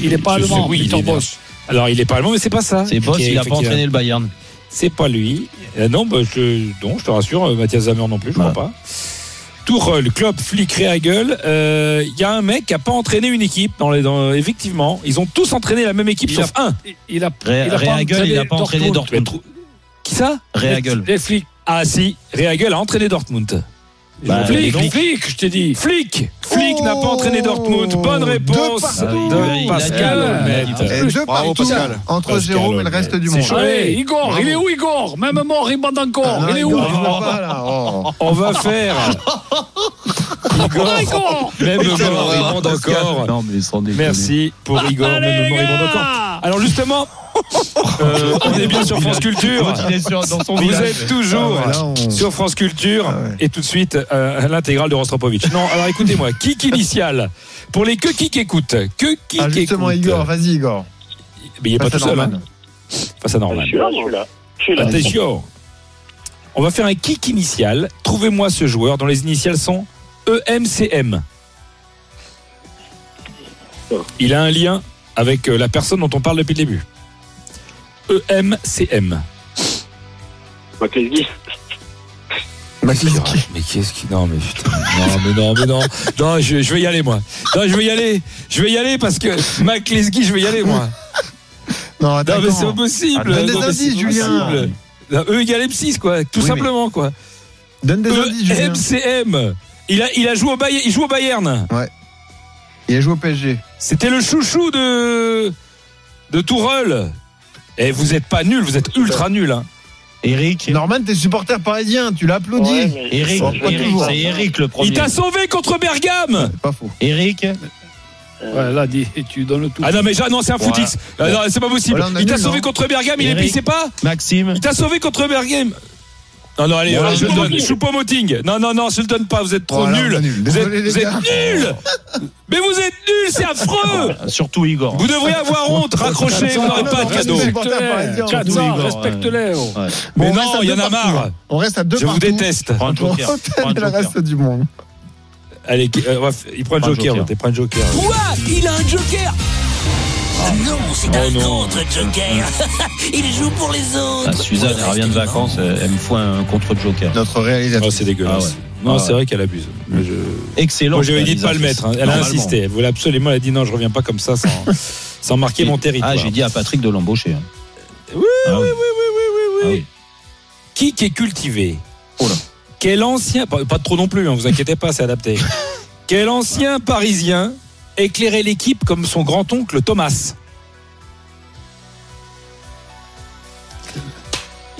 G: Il n'est pas allemand,
J: oui,
G: Peter. Boss.
J: Alors, il est pas allemand, mais c'est pas ça.
C: C'est Boss, il a pas entraîné le Bayern.
J: C'est pas lui. Euh, non, bah, je, non, je te rassure, euh, Mathias Zamer non plus, je
C: Ouais.
J: crois pas. Tourelle, Klopp, Flick, Rehagel. euh, Il y a un mec qui a pas entraîné une équipe. Dans les, dans- effectivement, ils ont tous entraîné la même équipe
G: Il
J: sauf un.
G: Il a,
C: Ré-
G: il a pas
C: il a pas entraîné Dortmund.
J: Qui ça?
C: Rehagel.
G: Les flics.
J: Ah si, Rehagel a entraîné Dortmund.
C: Bah,
G: Flic, flic, je t'ai dit.
J: Flick, Flick n'a pas entraîné Dortmund. Bonne réponse de Pascal
E: Bravo, Pascal.
D: entre
J: Pascal
D: Jérôme et le reste du
J: C'est
D: monde.
J: chaud.
G: Allez, Igor,
D: Bravo.
G: il est où Igor? Même mort, il bande encore.
D: Ah,
G: il est où
D: Igor, il va pas, là. Oh.
J: On va faire
G: Igor, Igor
J: même mort, il monte
E: Pascal.
J: encore.
C: Non, mais.
J: Merci pour Igor, même mort, il monte
G: gars
J: encore. Alors justement, euh, on est bien sur France Culture. Vous êtes toujours
D: Ah on-
J: sur France Culture
D: Ah ouais.
J: et tout de suite euh, l'intégrale de Rostropovitch. Non, alors écoutez-moi, kick initial pour les que qui écoutent, que qui
D: Ah, justement,
J: écoute.
D: Igor, vas-y, Igor.
J: Mais il est pas
D: Face
J: tout
D: à
J: seul. Hein. Face à Norman.
H: Je suis là, je suis là. Je suis là.
J: Attention. On va faire un kick initial. Trouvez-moi ce joueur dont les initiales sont E EMCM. Il a un lien avec euh, la personne dont on parle depuis le début. E EMCM.
H: Maclesguy.
D: Makliski.
J: Mais qu'est-ce qui. Non, mais putain. Non, mais non, mais non. Non, je, je vais y aller, moi. Non, je vais y aller. Je vais y aller parce que Lesguy, je vais y aller, moi.
D: Non,
J: Non, mais c'est impossible.
D: Ah, donne des indices, Julien.
J: Non, E égale M6, quoi. Tout
D: Oui,
J: simplement, quoi.
D: Donne des
J: E
D: indices, Julien.
J: EMCM. Il a, il a joué au Bayern. Il joue au Bayern.
D: Ouais. Il a joué au PSG.
J: C'était le chouchou de de Tourelle. Et vous êtes pas nul, vous êtes ultra nul. Hein.
C: Eric.
D: Norman, t'es supporter parisien, tu l'applaudis.
I: Ouais,
C: Eric, c'est Eric le premier.
J: Il t'a sauvé contre Bergame.
D: C'est pas faux.
C: Eric.
G: Ouais, là, dis, tu donnes tout.
J: Ah non mais non c'est un footix. Ah non, c'est pas possible.
D: Voilà,
J: il t'a sauvé contre Bergame, il est
C: Eric.
J: pissé pas.
C: Maxime.
J: Il t'a sauvé contre Bergame. Non non allez,
D: Bon,
J: je le donne.
D: Choupo-Moting.
J: Non non non, je le donne pas. Vous êtes trop
D: Voilà,
J: nuls.
D: nul.
J: Vous êtes, vous nuls. Mais vous êtes nuls, c'est affreux.
C: Surtout Igor.
J: Vous devriez avoir honte. Raccrochez, vous n'aurez pas de cadeau.
D: des supporters parisiens.
C: Surtout
G: 400,
C: Igor,
G: respecte-les. oh.
J: Mais non, il y en a marre.
D: On reste à deux
J: Je vous déteste.
D: Le reste du monde.
J: Allez, euh, il prend le joker. Il prend le joker.
A: Quoi? Il a un joker? Non, c'est
J: Oh
A: un
J: non.
A: contre-joker. Il joue pour les autres.
C: Ah, Suzanne, elle revient de vacances, elle me fout un contre-joker.
D: Notre
J: Oh,
D: réalisatrice.
J: c'est dégueulasse.
C: Ah ouais.
J: Non,
C: Ah
J: c'est
C: ouais.
J: vrai qu'elle abuse. Mais je-
C: Excellent.
J: Moi, j'avais dit de pas le mettre. hein. Elle a insisté. Elle voulait absolument. Elle a dit non, je reviens pas comme ça sans, sans marquer mon territoire.
C: Ah, j'ai dit à Patrick de l'embaucher. hein.
J: Oui,
C: Ah
J: oui,
C: oui.
J: oui, oui, oui, oui,
C: Ah
J: qui est cultivé
C: Oh là.
J: Quel ancien, pas, pas trop non plus, hein, vous inquiétez pas, c'est adapté. Quel ancien Parisien éclairait l'équipe comme son grand-oncle Thomas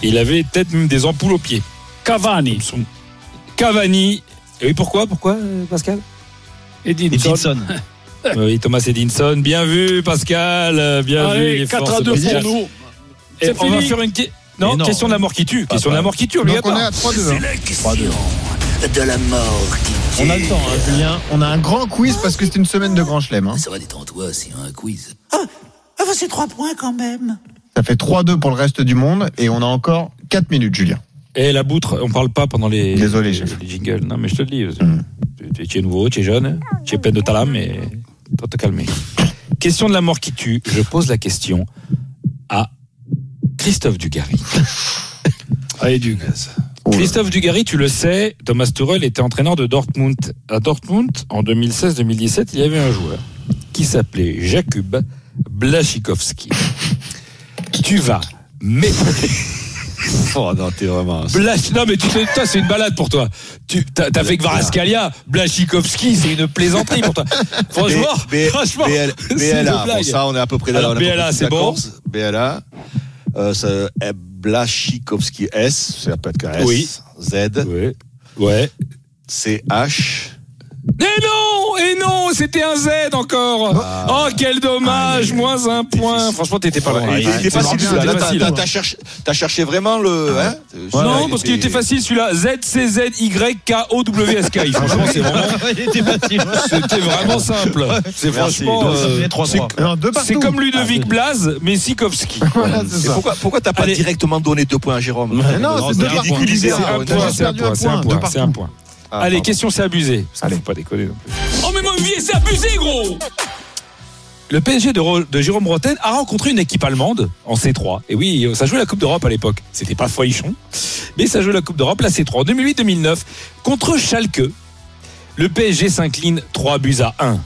J: Il avait peut-être même des ampoules aux pieds.
G: Cavani.
J: Son- Cavani. Et oui, pourquoi Pourquoi, euh, Pascal?
G: Edinson.
C: Edinson.
J: Oui, Thomas Edinson. Bien vu, Pascal. Bien vu.
G: Allez,
J: les
G: 4
J: forces
G: à 2
J: de
G: pour nous.
J: Et
G: C'est
J: on va
G: fini.
J: faire une non,
C: non.
J: question de la mort qui tue. Question de la mort qui tue,
D: Donc on est
J: obligatoire.
D: à 3-2. hein.
A: C'est la question de la mort qui
C: On a le temps, hein, Julien.
D: On a un grand quiz parce que c'est une semaine de grand chelem. hein.
A: Ça va détendre-toi, c'est un quiz.
K: Ah, bah c'est trois points quand même.
D: Ça fait 3-2 pour le reste du monde et on a encore 4 minutes, Julien.
J: Et la boutre, on parle pas pendant les,
D: Désolé,
J: les,
D: chef.
J: les jingles. Non, mais je te le dis.
D: Mm.
J: Tu, tu es nouveau, tu es jeune, tu es plein de talent, mais dois te calmer. Question de la mort qui tue. Je pose la question à Christophe Dugarry.
G: Allez, du gaz.
J: Christophe Dugarry, tu le sais, Thomas Tuchel était entraîneur de Dortmund. À Dortmund, en 2016-2017, il y avait un joueur qui s'appelait Jakub Blaszczykowski. Tu vas m'étonner.
E: Oh non, t'es vraiment.
J: Blash, non mais tu sais, toi c'est une balade pour toi. Tu t'as, t'as fait que Varaskalia, Blachikowski, c'est une plaisanterie pour toi. Franchement,
E: B-
J: franchement,
E: BL,
J: c'est une
E: bon, ça on est à peu près là.
J: Alors,
E: on
J: BLA, c'est bon.
E: BLA, euh, c'est eh, Blaszczykowski S, ça peut être S.
J: Oui.
E: Z,
J: Ouais. Ouais.
E: C, H.
J: Et non, et non, c'était un Z encore.
E: Ah.
J: Oh quel dommage, moins un point. Franchement, t'étais pas.
E: Ouais, il était
J: C'est
E: facile celui-là. Là,
J: c'était
E: t'as-
J: facile.
E: t'as- t'as cherché, t'as cherché vraiment le. Hein
J: non, parce qu'il était facile celui-là. Z C Z Y K O W S K. Franchement, c'est vraiment.
C: Il était facile.
J: C'était vraiment simple. C'est franchement. Euh,
C: fait 3-3.
J: c'est- comme Ludovic Blaz, mais Sikowski.
E: Pourquoi, pourquoi t'as pas directement donné deux points à Jérôme?
D: Non, c'est deux
C: c'est un
D: partout.
C: point.
E: ridiculisé,
D: Julien.
E: c'est un
J: point,
E: Ah,
J: Allez,
E: pardon.
J: question, c'est abusé. Parce
D: Allez.
J: faut pas déconner non plus.
A: Oh, mais mon vieil, c'est abusé, gros
J: Le PSG de, Jérôme Roten a rencontré une équipe allemande en C3. Et oui, ça jouait la Coupe d'Europe à l'époque. C'était pas Foichon, mais ça jouait la Coupe d'Europe, la C3. En 2008-2009, contre Schalke, le PSG s'incline 3 buts à 1.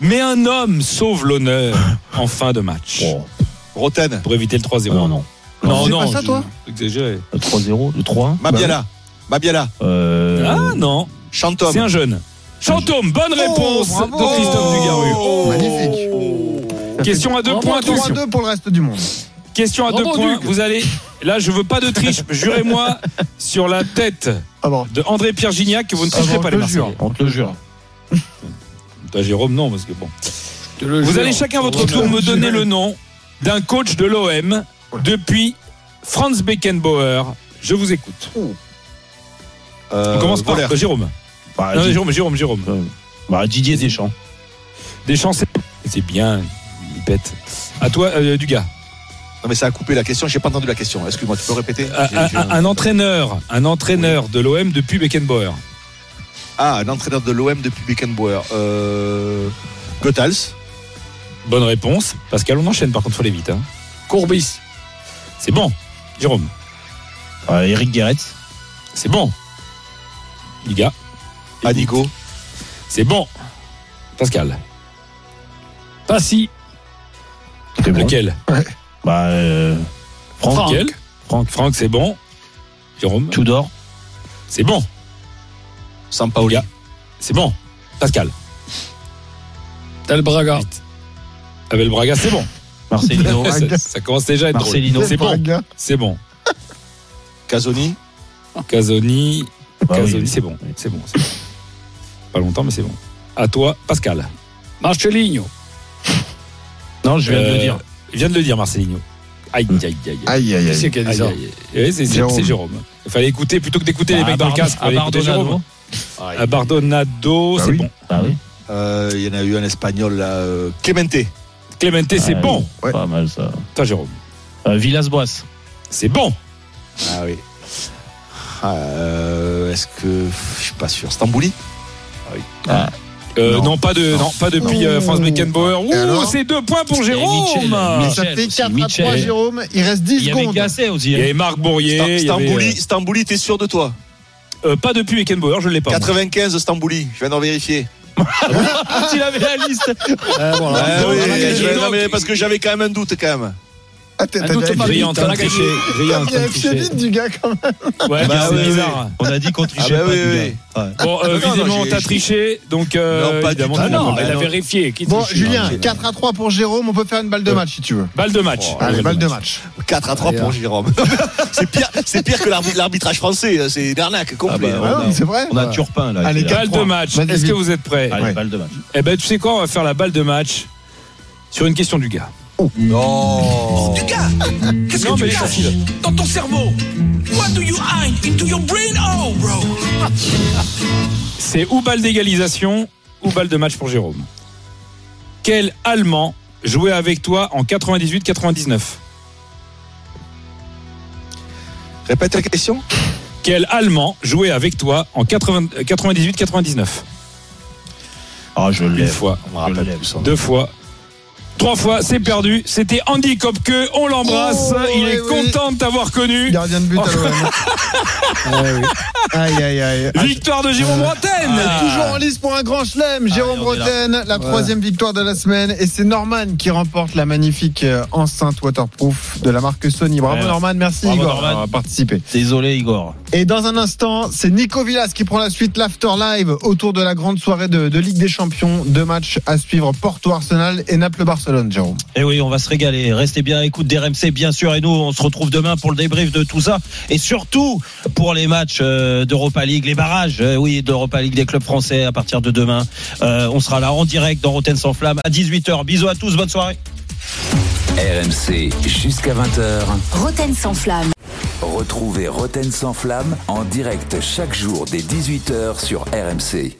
J: Mais un homme sauve l'honneur en fin de match.
E: Roten,
J: Pour éviter le 3-0.
C: Non, non.
J: non,
D: C'est
J: non,
D: pas ça, toi
J: Exagéré.
C: Le 3-0, le 3-1.
E: Mabiala. Mabiala.
C: Euh,
J: Ah non,
E: Chantom.
J: c'est un jeune. Chantôme, bonne réponse
D: bravo.
J: de Christophe Dugarry.
E: Oh.
D: Magnifique.
J: Question à deux
D: Bravo,
J: points, attention.
D: 3-2 pour le reste du monde.
J: Question à deux points.
G: Duc.
J: Vous allez. Là, je veux pas de triche. Jurez-moi sur la tête
D: Ah bon.
J: de André Pierre Gignac que vous ne tricherez
D: Ah bon,
J: pas les
D: jure.
J: Marseillais.
C: on te le jure.
J: Toi, Jérôme, non, parce que bon.
G: Le
J: Vous
G: jure.
J: allez chacun à votre tour me donner le nom d'un coach de l'OM depuis Franz Beckenbauer. Je vous écoute.
E: Euh,
J: On commence par euh, Jérôme.
C: Bah,
J: Non,
C: Di-
J: Jérôme, Jérôme, Jérôme.
C: bah, Didier Deschamps.
J: Deschamps, c'est c'est bien. Il pète. À toi, euh, Dugas.
E: Non mais ça a coupé la question, j'ai pas entendu la question. Excuse-moi, tu peux répéter
J: Un,
E: J'ai-
J: un-
E: j'ai-
J: un entraîneur, un entraîneur de l'OM depuis Beckenbauer.
E: Ah, un entraîneur de l'OM depuis Beckenbauer. Euh...
J: Bonne réponse. Pascal, on enchaîne par contre, faut aller vite. hein.
G: Courbis.
J: C'est bon. Jérôme.
C: Euh, Eric Guéret.
J: C'est bon.
E: Anigo.
J: C'est bon. Pascal.
G: Passy.
C: C'est bon.
J: Lequel
C: Bah, euh, Franck.
G: Franck.
J: Lequel Franck. Franck, c'est bon. Jérôme.
C: Tudor.
J: C'est bon.
E: Sampaoli.
J: C'est bon. Pascal.
G: Del Braga.
J: Abel Braga, c'est bon.
C: Marcelino.
J: ça, ça commence déjà à être drôle.
C: Marcelino.
J: C'est bon. C'est bon.
E: Casoni.
J: Casoni.
C: Bah oui.
J: c'est bon. C'est bon. c'est bon. Pas longtemps, mais c'est bon. À toi, Pascal.
G: Marcelinho.
C: Non, je viens de le
J: Euh,
C: dire.
J: Il vient de le dire, Marcelinho. Aïe, aïe, aïe, aïe.
D: Aïe, aïe,
G: Qui c'est
D: Jérôme.
J: Il fallait écouter, plutôt que d'écouter les
C: Ah,
J: mecs dans le casque.
E: Ah,
J: Abardonado,
D: Bah
J: c'est
D: oui.
J: bon.
C: Ah oui.
E: Euh, Il y en a eu un espagnol là, euh, Clemente.
J: Clemente, c'est
C: Ah,
J: bon.
D: Ouais.
C: Pas mal ça.
J: Toi, Jérôme.
C: Euh, Villas-Boas.
J: C'est bon.
E: Ah oui. Ah, euh, Est-ce que je suis pas sûr. Stambouli.
J: Euh, non.
D: Non.
J: pas de, non, pas depuis euh, Franz Beckenbauer. Ouh, c'est deux points pour Jérôme.
C: Michel,
D: Mais ça fait
C: aussi,
D: 4 à 3,
C: Michel.
D: Jérôme. Il reste
C: Il
D: 10
C: y avait
D: secondes.
C: Aussi.
J: Il y
C: hein.
J: avait Marc Bourrier.
E: Stam-
J: il y avait,
E: Stambouli, Stambouli, t'es sûr de toi
J: euh, pas depuis Beckenbauer, je l'ai pas. moi.
E: 95 Stambouli. Je viens d'en vérifier.
C: Ah, il avait la liste.
E: Ah,
J: Donc,
E: oui,
J: Donc,
E: parce que j'avais quand même un doute quand même.
J: Brillant, en train de
G: T'as
J: tricher.
G: gagné.
J: Brillant, tricher.
D: vite du gars quand même.
J: Ouais,
E: Bah
J: c'est bizarre.
C: On a dit qu'on trichait
E: Ah bah
C: pas.
E: oui,
C: du
E: oui.
C: gars. Ouais.
J: Bon, euh,
E: Non, non,
J: visiblement,
E: j'ai-
J: t'as triché, donc euh,
E: Non, pas du
J: évidemment,
G: Ah non, il a vérifié. Qui
D: Bon, Julien,
G: Non,
D: 4 à 3 pour Jérôme. On peut faire une balle de match si tu veux.
J: Balle de match.
D: Allez, balle de match.
E: 4 à 3 pour Jérôme. c'est pire, c'est pire que l'arbitrage français. C'est une arnaque complet.
C: Ah bah,
D: Ah
C: on
D: non,
C: a-
D: c'est vrai.
C: On a Turpin là.
D: Allez.
J: Balle de
D: 4-3.
J: match. Est-ce que vous êtes prêts
C: Allez, balle de match.
J: Eh ben, tu sais quoi On va faire la balle de match sur une question du gars.
E: Non.
A: Du gars, qu'est-ce
J: Non,
A: que tu
J: mais
A: caches
J: facile.
A: dans ton cerveau? What do you hide into your brain? Oh, bro
J: C'est ou balle d'égalisation ou balle de match pour Jérôme. Quel Allemand jouait avec toi en 98-99
E: Répète la question.
J: Quel Allemand jouait avec toi en 80 98-99
C: Ah, je
J: Une
C: l'ai.
J: fois,
E: On me rappelle plus son nom.
J: deux fois, trois fois, c'est perdu. C'était Andy Kopke, on l'embrasse.
D: Oh,
J: Il est
D: oui,
J: content de t'avoir connu.
D: Gardien de but à l'OM. Aïe, aïe, aïe.
J: Victoire de Jérôme Bretagne.
D: Ah, Toujours en lice pour un grand chelem, Jérôme
C: est là.
D: Bretagne, la troisième victoire de la semaine. Et c'est Norman qui remporte la magnifique euh, enceinte waterproof de la marque Sony. Bravo
C: Ouais.
D: Norman, merci
C: Bravo,
D: Igor
C: Norman.
D: d'avoir participé.
C: Désolé, Igor.
D: Et dans un instant, c'est Nico Villas qui prend la suite l'After Live autour de la grande soirée de, de Ligue des Champions. Deux matchs à suivre, Porto Arsenal et Jérôme.
C: Et oui, on va se régaler. Restez bien à l'écoute d'RMC, bien sûr. Et nous, on se retrouve demain pour le débrief de tout ça. Et surtout, pour les matchs euh, d'Europa League, les barrages, euh, oui, d'Europa League des clubs français à partir de demain. Euh, on sera là en direct dans Rotten sans flamme à 18h. Bisous à tous, bonne soirée.
L: RMC jusqu'à 20h.
B: Roten sans flamme.
L: Retrouvez Roten sans flamme en direct chaque jour dès 18h sur RMC.